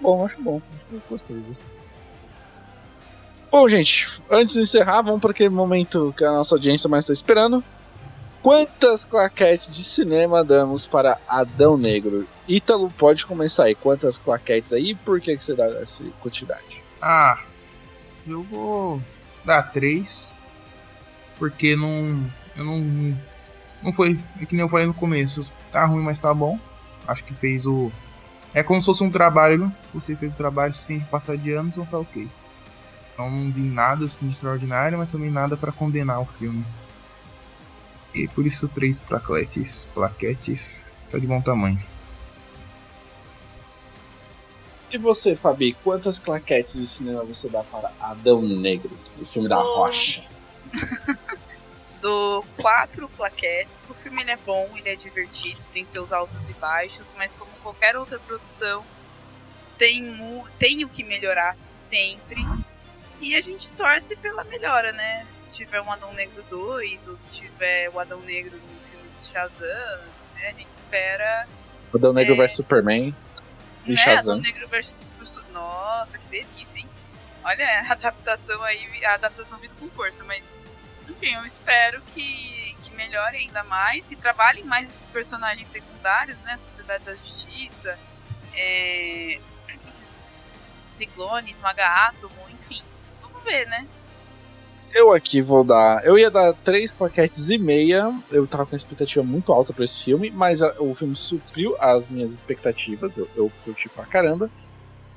Bom, acho bom. Gostei, gostei. Bom, gente, antes de encerrar, vamos para aquele momento que a nossa audiência mais está esperando. Quantas claquetes de cinema damos para Adão Negro? Ítalo, pode começar aí. Quantas claquetes aí e por que, que você dá essa quantidade? Ah, eu vou dar três. Porque não. Eu não. Não foi. É que nem eu falei no começo. Tá ruim, mas tá bom. Acho que fez o. É como se fosse um trabalho. Você fez o trabalho suficiente de passar de ano, então tá ok. Então não vi nada assim extraordinário, mas também nada para condenar o filme. E por isso três plaquetes, plaquetes, tá de bom tamanho. E você, Fabi, quantas claquetes de cinema você dá para Adão Negro, o filme da. Rocha? Dou quatro plaquetes. O filme é bom, ele é divertido, tem seus altos e baixos, mas como qualquer outra produção, tem, tem o que melhorar sempre. E a gente torce pela melhora, né? Se tiver um Adão Negro 2, ou se tiver o Adão Negro no filme de Shazam, né? a gente espera. Adão Negro É. vs Superman e né? Shazam. Adão Negro versus. Nossa, que delícia, hein? Olha, a adaptação aí, a adaptação vindo com força, mas enfim, eu espero que, que melhore ainda mais, que trabalhem mais esses personagens secundários, né? Sociedade da Justiça, é... Ciclone, Esmaga Átomo, enfim. Vamos ver, né? Eu aqui vou dar. Eu ia dar três plaquetes e meia. Eu tava com uma expectativa muito alta pra esse filme, mas a- o filme supriu as minhas expectativas. Eu, eu curti pra caramba.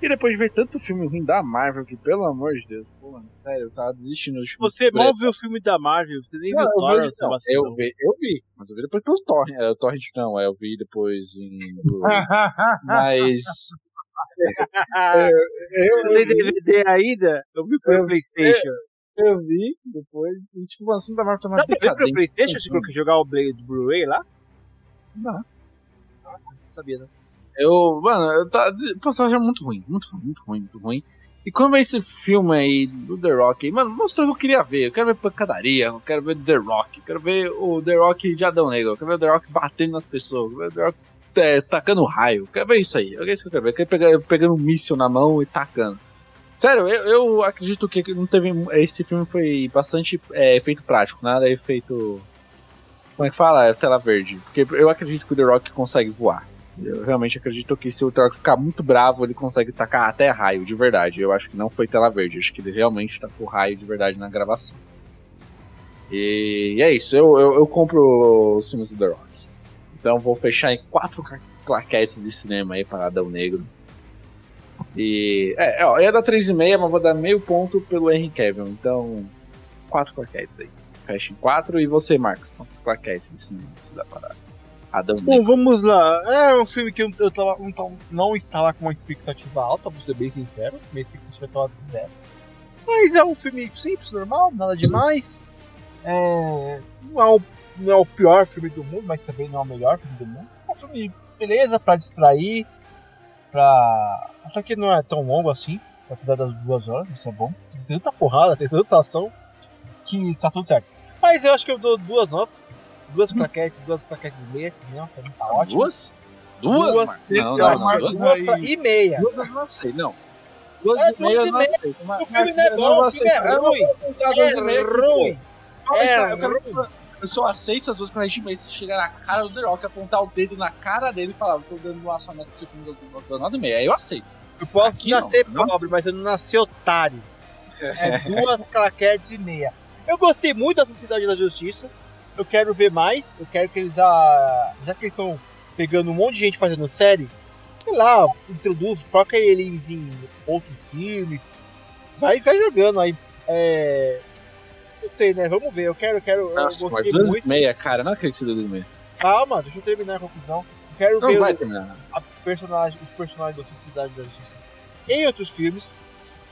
E depois de ver tanto filme ruim da Marvel, que pelo amor de Deus, pô, mano, sério, eu tava desistindo Você por mal viu o filme da Marvel, você nem Não, viu eu, Thor, vi, não, eu, vi, eu vi, mas eu vi depois pelo Torrent. É, o Torrent não, é, eu vi depois em. mas. eu, Você tem DVD ainda? Eu vi pelo Eu- Playstation. eu vi depois. E, tipo, o assunto da Marvel tá mais Dá pra ver pelo. Playstation se colocar jogar o Blade do Blu-ray lá? Dá. Não sabia, né? Eu, mano, eu tá, eu achando muito ruim, muito ruim, muito ruim, muito ruim. E como é esse filme aí do The Rock, aí, mano, mostrou o que eu queria ver. Eu quero ver pancadaria, eu quero ver The Rock, eu quero ver o The Rock de Adão Negro, eu quero ver o The Rock batendo nas pessoas, eu quero ver o The Rock é, tacando raio, eu quero ver isso aí, é isso que eu quero ver. Eu quero pegar, pegando um míssil na mão e tacando. Sério, eu, eu acredito que não teve. Esse filme foi bastante é, efeito prático, nada efeito. Como é que fala? É tela verde. Porque eu acredito que o The Rock consegue voar. Eu realmente acredito que se o The Rock ficar muito bravo, ele consegue tacar até raio, de verdade. Eu acho que não foi tela verde, acho que ele realmente tacou raio de verdade na gravação. E, é isso, eu, eu, eu compro os filmes do The Rock. Então vou fechar em quatro cla- claquetes de cinema aí para Adão Negro. E. É, ó, eu ia dar 3,5, mas vou dar meio ponto pelo Henry Cavill. Então, quatro claquetes aí. Fecha em quatro. E você, Marcos, quantas claquetes de cinema você dá para Negro? Bom, vamos lá. É um filme que eu, eu tava, não, tava- não estava com uma expectativa alta, vou ser bem sincero. Minha expectativa estava zero. Mas é um filme simples, normal, nada demais. É, não, é o, não é o pior filme do mundo, mas também não é o melhor filme do mundo. É um filme, beleza, pra distrair. Pra. Até que não é tão longo assim, apesar das duas horas, isso é bom. Tem tanta porrada, tem tanta ação, que tá tudo certo. Mas eu acho que eu dou duas notas. Duas plaquetes, duas plaquetes e meia, não, pra mim tá São ótimo. duas? Duas? Duas, Marcos? Não, não, não, Marcos duas, e meia. duas eu não sei, não. Duas É, e meia não e meia. aceito. mas- O filme não é eu bom, o filme é não ruim. e meia, É ruim. É ruim. Eu só aceito as duas correntes, mas se chegar na cara do The Rock, apontar o dedo na cara dele e falar, eu tô dando um assamento pra você com duas nota e meia, aí eu aceito. Eu posso Aqui não, nascer não. pobre, mas eu não nasci otário. É duas claquetes e meia. Eu gostei muito da Sociedade da Justiça. Eu quero ver mais. Eu quero que eles, ah, já que eles estão pegando um monte de gente fazendo série, sei lá, introduz, coloca eles em outros filmes. Vai, vai jogando aí. É. Não sei, né? Vamos ver. Eu quero, eu quero. Nossa, eu mas gostei duas muito. meia, cara, não acredito que você duas meia. Calma, deixa eu terminar a conclusão. Eu quero Não ver vai terminar. a personagem, os personagens da Sociedade da Justiça em outros filmes.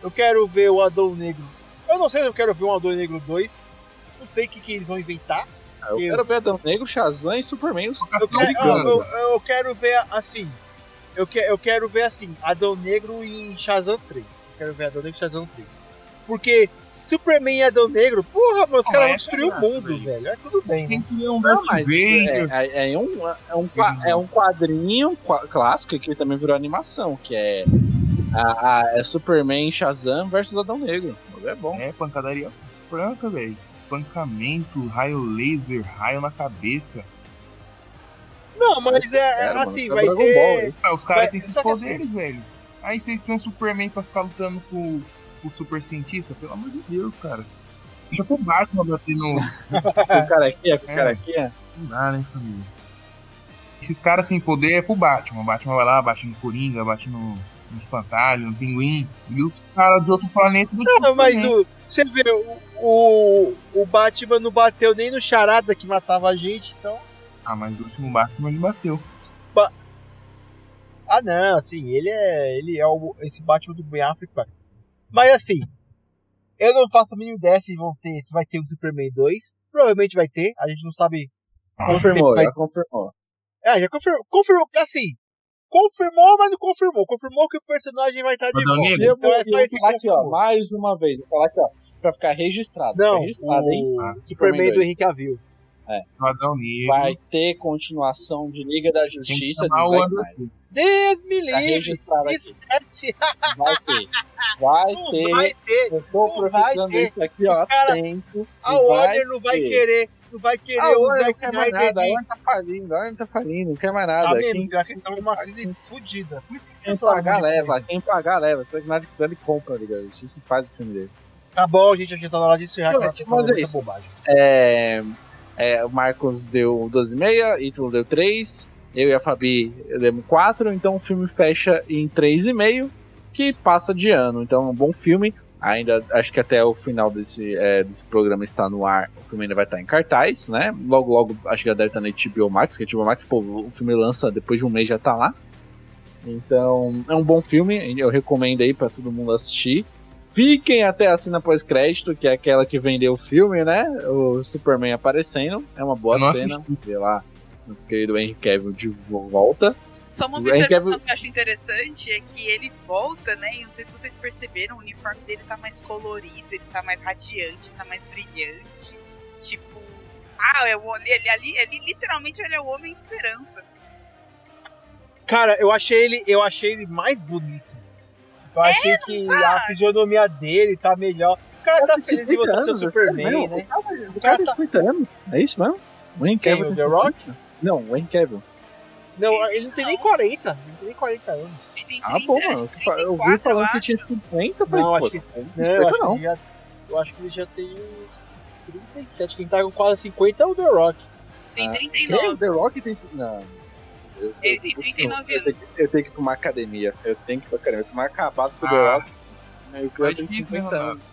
Eu quero ver o Adão Negro. Eu não sei se eu quero ver um Adão Negro 2. Não sei o que, que eles vão inventar. Eu quero ver Adão Negro, Shazam e Superman. Os... Eu quero, eu, eu, eu quero ver assim. Eu, que, eu quero ver assim, Adão Negro em Shazam 3. Eu quero ver Adão Negro em Shazam 3. Porque Superman e Adão Negro, porra, meus Não, caras vão essa é destruir o mundo, velho. velho. É tudo bem. né? Sempre é um Não, Darth mas Vader. é, é, é um, é, um, é um quadrinho qua- clássico que também virou animação, que é, a, a- é Superman e Shazam versus Adão Negro. É bom. É, pancadaria franca, velho. Espancamento, raio laser, raio na cabeça. Não, mas é, é Era, mano, assim, é vai Dragon. Ball, hein? Ah, os caras têm esses assim- poderes, velho. Aí você tem um Superman pra ficar lutando com, com o super cientista, pelo amor de Deus, cara. Deixa pro Batman bater no. Com o cara aqui, com o É. cara aqui. é. Não dá, né, família? Esses caras sem poder é pro Batman. O Batman vai lá, bate no Coringa, bate no, no Espantalho, no Pinguim. E os caras de outro planeta do Não, mas o, você vê, o, o, o Batman não bateu nem no charada que matava a gente, então. Ah, mas o último Batman ele bateu. Ah não, assim, ele é. Ele é o, esse Batman do Ben Affleck. Mas assim, eu não faço a mínima ideia se vão ter, se vai ter um Superman 2. Provavelmente vai ter, a gente não sabe. Confirmou, Vai- já confirmou. É, já confirmou. Confirmou, assim. Confirmou, mas não confirmou. Confirmou que o personagem vai estar de volta. Eu Então vou, é eu vou esse falar aqui, ó, mais uma vez. Vou falar aqui, ó, pra ficar registrado. Não, fica registrado, hein? o Ah, Superman Superman do 2. Henry Cavill. O Adão Negro. Vai ter continuação de Liga da Justiça de Zack. Snyder. Deus me Tá livre! registrado aqui. Esquece! Vai ter. Vai Não ter. vai ter! Eu tô profetizando isso aqui, ó, cara- há tempo. A Warner não vai ter. querer, não vai querer A o Zack quer mais Snyder nada, a de... Tá falindo, a tá falindo, não quer mais nada. Tá Quem, vendo? Pior que ele tá numa crise fodida. Isso quem pagar leva, quem pagar leva. Se o Zack quiser, ele compra, Liga da Justiça e faz o filme dele. Tá bom, gente, a gente tá na hora de encerrar. Não, que mas é isso. bobagem. É, é, o Marcos deu 12,5, Ítalo deu 3, eu e a Fabi demos 4, então o filme fecha em 3,5, que passa de ano. Então é um bom filme. Ainda acho que até o final desse, é, desse programa está no ar. O filme ainda vai estar em cartaz, né? Logo, logo, acho que já deve estar na HBO Max, que a HBO Max, pô, o filme lança depois de um mês já tá lá. Então, é um bom filme, eu recomendo aí pra todo mundo assistir. Fiquem até a cena pós-crédito, que é aquela que vendeu o filme, né? O Superman aparecendo. É uma boa cena. Sei lá, nosso querido Henry Cavill de volta. Só uma Henry observação Cavill- que eu acho interessante é que ele volta, né? E não sei se vocês perceberam, o uniforme dele tá mais colorido, ele tá mais radiante, tá mais brilhante. Tipo, ah, é o, ele, ali, ele literalmente ele é o Homem Esperança. Cara, eu achei ele, eu achei ele mais bonito. Eu achei que a fisionomia dele tá melhor. O cara tá feliz de voltar a ser o Superman, né? O cara tem 50 anos. É isso mesmo? O Henry Quem, Cavill tem The 50? Rock? Não, o Henry Cavill. Não, ele não tem nem 40. Ele não tem nem 40 anos. Ele tem Ah, 30, bom, mano. que Eu vi 34, falando eu que tinha 50, eu falei, Não, pô, acho que- não, Não, eu não, acho, não. Que já, eu acho que ele já tem uns 37. Quem tá com quase 50 é o The Rock. Tem Ah, 39. Quem? O The Rock tem. Não. Eu, Ele tem eu- 39 eu, tenho anos. que- eu tenho que ir pra uma academia. Eu tenho que ir pra academia. Eu tô mais acabado com o The Ah, Rock. Aí o cara é tem difícil, né, 50 Ronaldo? anos.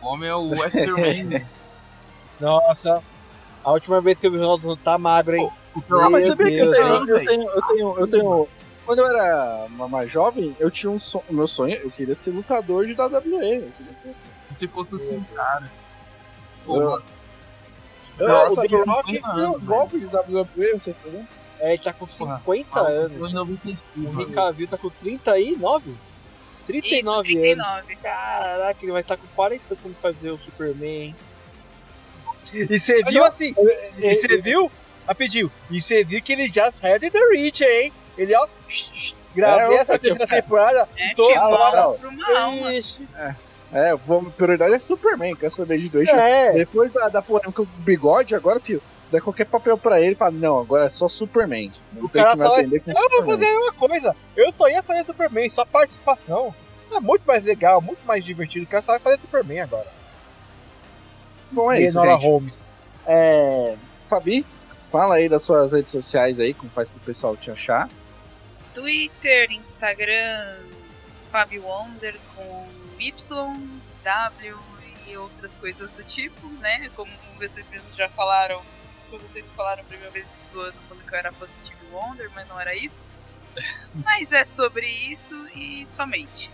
O homem é o Westerman. Nossa, a última vez que eu vi o Ronaldo tá magro, hein? Ah, mas sabia que eu tenho, eu tenho, eu tenho, eu tenho. Quando eu era ma- mais jovem, eu tinha um sonho. O meu sonho, eu queria ser lutador de WWE. Eu queria ser. Se fosse assim, cara. Eu- Pô, Eu, Não, eu o que Rock tinha anos, uns golpes de WWE, não sei por quê. É, ele tá com Porra, 50 maluco, anos. em 96, O Cavill tá com 39? 39 Isso, anos. 39. Caraca, ele vai estar com 40 como fazer o Superman. E você viu eu- assim? E você viu? Rapidinho. E você viu que ele já saiu de The Reacher, hein? Ele, ó. Gravei É, essa eu- terceira temporada. É, fora. volta pra uma alma. Ixi. É, vou, prioridade é Superman, quer saber de dois. É. Depois da, da polêmica com o bigode, agora, filho, se der qualquer papel pra ele, fala, não, agora é só Superman. Não O tem cara que me fala, atender com Eu vou Superman. fazer a mesma coisa. Eu só ia fazer Superman, só participação. É muito mais legal, muito mais divertido. O cara só vai fazer Superman agora. Bom, é E isso, Enola gente. Holmes. É, Fabi, fala aí das suas redes sociais aí, como faz pro pessoal te achar. Twitter, Instagram, Fábio Wonder com Y, W e outras coisas do tipo, né? Como vocês mesmos já falaram, como vocês falaram a primeira vez zoando falando que eu era fã do Steve Wonder, mas não era isso. Mas é sobre isso e somente.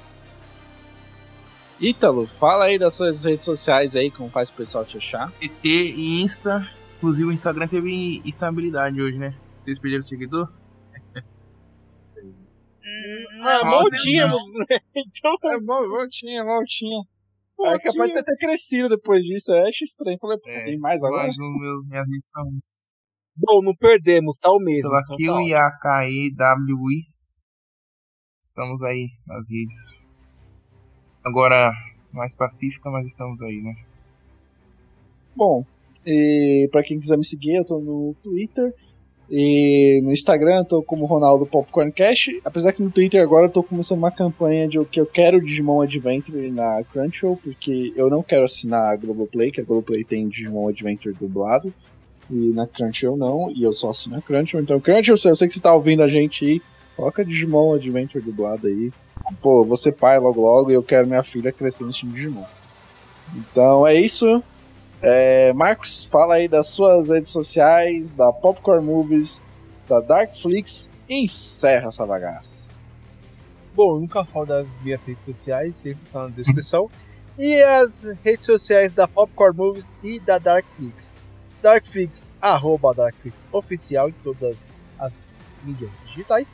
Ítalo, fala aí das suas redes sociais aí, como faz o pessoal te achar. ET e Insta. Inclusive o Instagram teve instabilidade hoje, né? Vocês perderam o seguidor? Ah, mal tínhamos, né? Então, É, mal, voltinha. mal É capaz de tinha. ter crescido depois disso, eu acho estranho. Falei, pô, É, tem mais agora? Mas os meus, minhas redes estão Bom, não perdemos, tá o mesmo. então Q tá e a K E W I. Estamos aí nas redes. Agora mais pacífica, mas estamos aí, né? Bom, e pra quem quiser me seguir, eu tô no Twitter. E no Instagram eu tô como Ronaldo Popcorn Cash. Apesar que no Twitter agora eu tô começando uma campanha de que eu quero Digimon Adventure na Crunchyroll, porque eu não quero assinar a Globoplay, que a Globoplay tem Digimon Adventure dublado. E na Crunchyroll não, e eu só assino a Crunchyroll. Então, Crunchyroll, eu sei que você tá ouvindo a gente aí, coloca Digimon Adventure dublado aí. Pô, você pai logo logo e eu quero minha filha crescer nesse Digimon. Então é isso. É, Marcos, fala aí das suas redes sociais, da Popcorn Movies, da Darkflix e encerra essa bagaça. Bom, eu nunca falo das minhas redes sociais, sempre tá na descrição. e as redes sociais da Popcorn Movies e da Darkflix. Darkflix, arroba Darkflix oficial em todas as mídias digitais.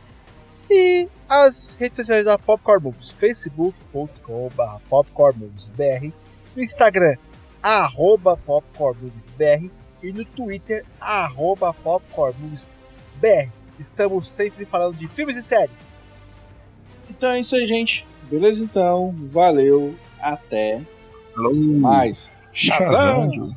E as redes sociais da Popcorn Movies, facebook.com.br popcornmoviesbr, no Instagram, arroba popcornmoviesbr e no Twitter, arroba popcornmoviesbr. Estamos sempre falando de filmes e séries. Então é isso aí, gente. Beleza então? Valeu. Até Alô, mais. Shazam.